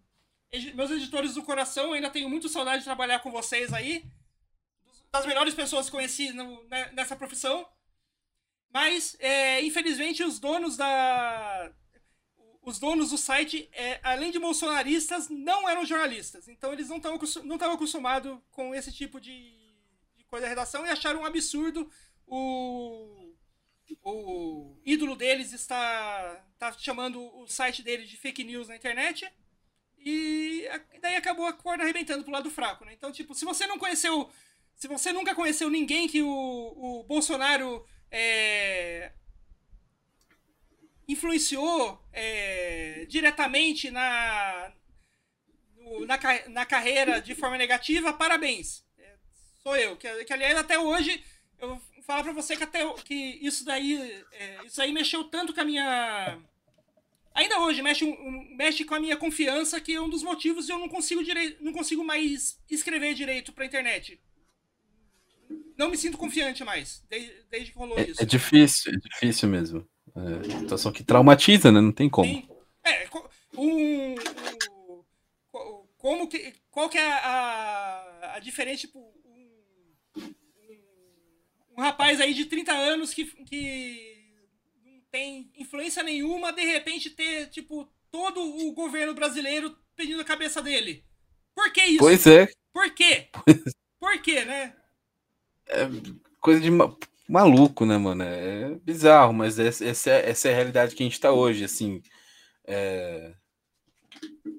meus editores do coração, ainda tenho muito saudade de trabalhar com vocês aí. Das melhores pessoas que conheci no, né, nessa profissão. Mas, é, infelizmente, os donos da. Os donos do site, é, além de bolsonaristas, não eram jornalistas. Então eles não estavam não acostumados com esse tipo de, de coisa da redação e acharam um absurdo o, o ídolo deles está, está chamando o site dele de fake news na internet. E daí acabou a corda arrebentando pro lado fraco, né? Então, tipo, se você não conheceu. Se você nunca conheceu ninguém que o, o Bolsonaro é, influenciou é, diretamente na, na, na carreira de forma negativa, parabéns. É, sou eu. Que, que aliás, até hoje, eu falar pra você que, até, que isso daí é, isso aí mexeu tanto com a minha. Ainda hoje mexe, mexe com a minha confiança, que é um dos motivos eu não consigo, direi, não consigo mais escrever direito pra internet não me sinto confiante mais, desde, desde que rolou é, isso. É difícil, é difícil mesmo. É, situação que traumatiza, né? Não tem como. Sim. É, um, um, como que, qual que é a, a diferença, tipo, um, um, rapaz aí de 30 anos que, que não tem influência nenhuma, de repente ter, tipo, todo o governo brasileiro pedindo a cabeça dele. Por que isso? Pois é. Por quê? Por quê, né? É coisa de maluco, né, mano? É bizarro, mas essa, é, essa é a realidade que a gente tá hoje, assim. É,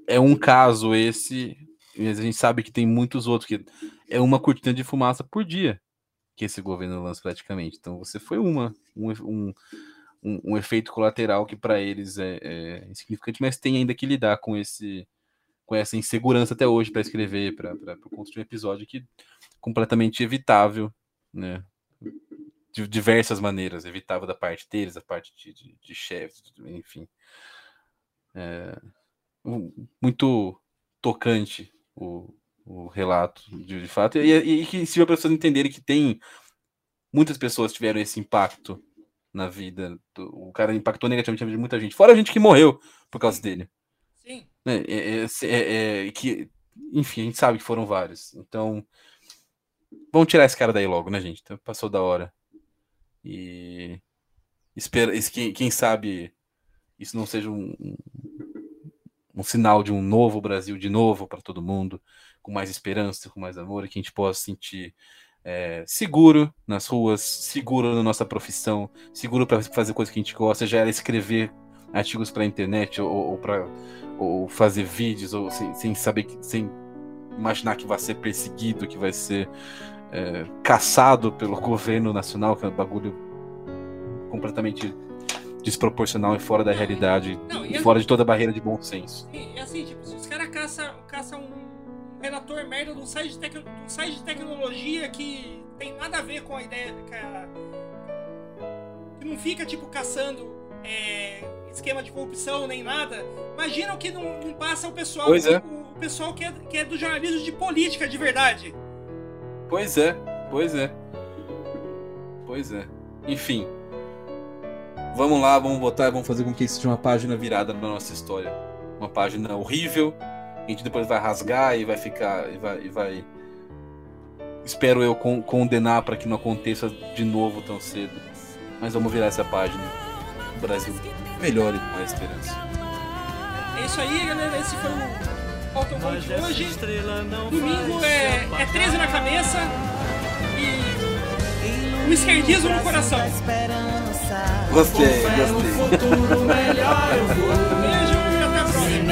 é um caso esse, mas a gente sabe que tem muitos outros, que é uma cortina de fumaça por dia que esse governo lança praticamente. Então você foi uma, um, um, um efeito colateral que para eles é, é insignificante, mas tem ainda que lidar com esse com essa insegurança até hoje para escrever, para construir um episódio que completamente evitável, né? De diversas maneiras, evitável da parte deles, da parte de, de, de chefes, enfim. É, muito tocante o, o relato, de, de fato, e, e, e que se as pessoas entenderem que tem muitas pessoas tiveram esse impacto na vida, do, o cara impactou negativamente a vida de muita gente, fora a gente que morreu por causa dele. Sim. É, é, é, é que, enfim, a gente sabe que foram vários. Então, Vamos tirar esse cara daí logo, né, gente? Então, passou da hora. E espera, quem, quem sabe isso não seja um, um, sinal de um novo Brasil de novo para todo mundo, com mais esperança, com mais amor, e que a gente possa sentir é, seguro nas ruas, seguro na nossa profissão, seguro para fazer coisas que a gente gosta, já era escrever artigos para a internet ou, ou para fazer vídeos ou sem, sem saber sem imaginar que vai ser perseguido, que vai ser é, caçado pelo governo nacional, que é um bagulho completamente desproporcional e fora da realidade, não, e fora assim, de toda a barreira de bom senso. E, assim, tipo, se os caras caçam caça um relator merda de um site de, tec, um site de tecnologia que tem nada a ver com a ideia. A, que não fica, tipo, caçando é, esquema de corrupção nem nada. Imagina o que não, não passa o pessoal. Pois é. o, o pessoal que é, que é do jornalismo de política de verdade. Pois é, pois é. Pois é. Enfim. Vamos lá, vamos votar, vamos fazer com que isso seja uma página virada na nossa história. Uma página horrível. A gente depois vai rasgar e vai ficar. E vai. E vai espero eu condenar para que não aconteça de novo tão cedo. Mas vamos virar essa página. O Brasil melhore com a esperança. É isso aí, galera. Esse foi o Autobom de hoje. Domingo é, é 13 na cabeça e o esquerdismo no coração. Gostei, gostei. Beijo e até a próxima.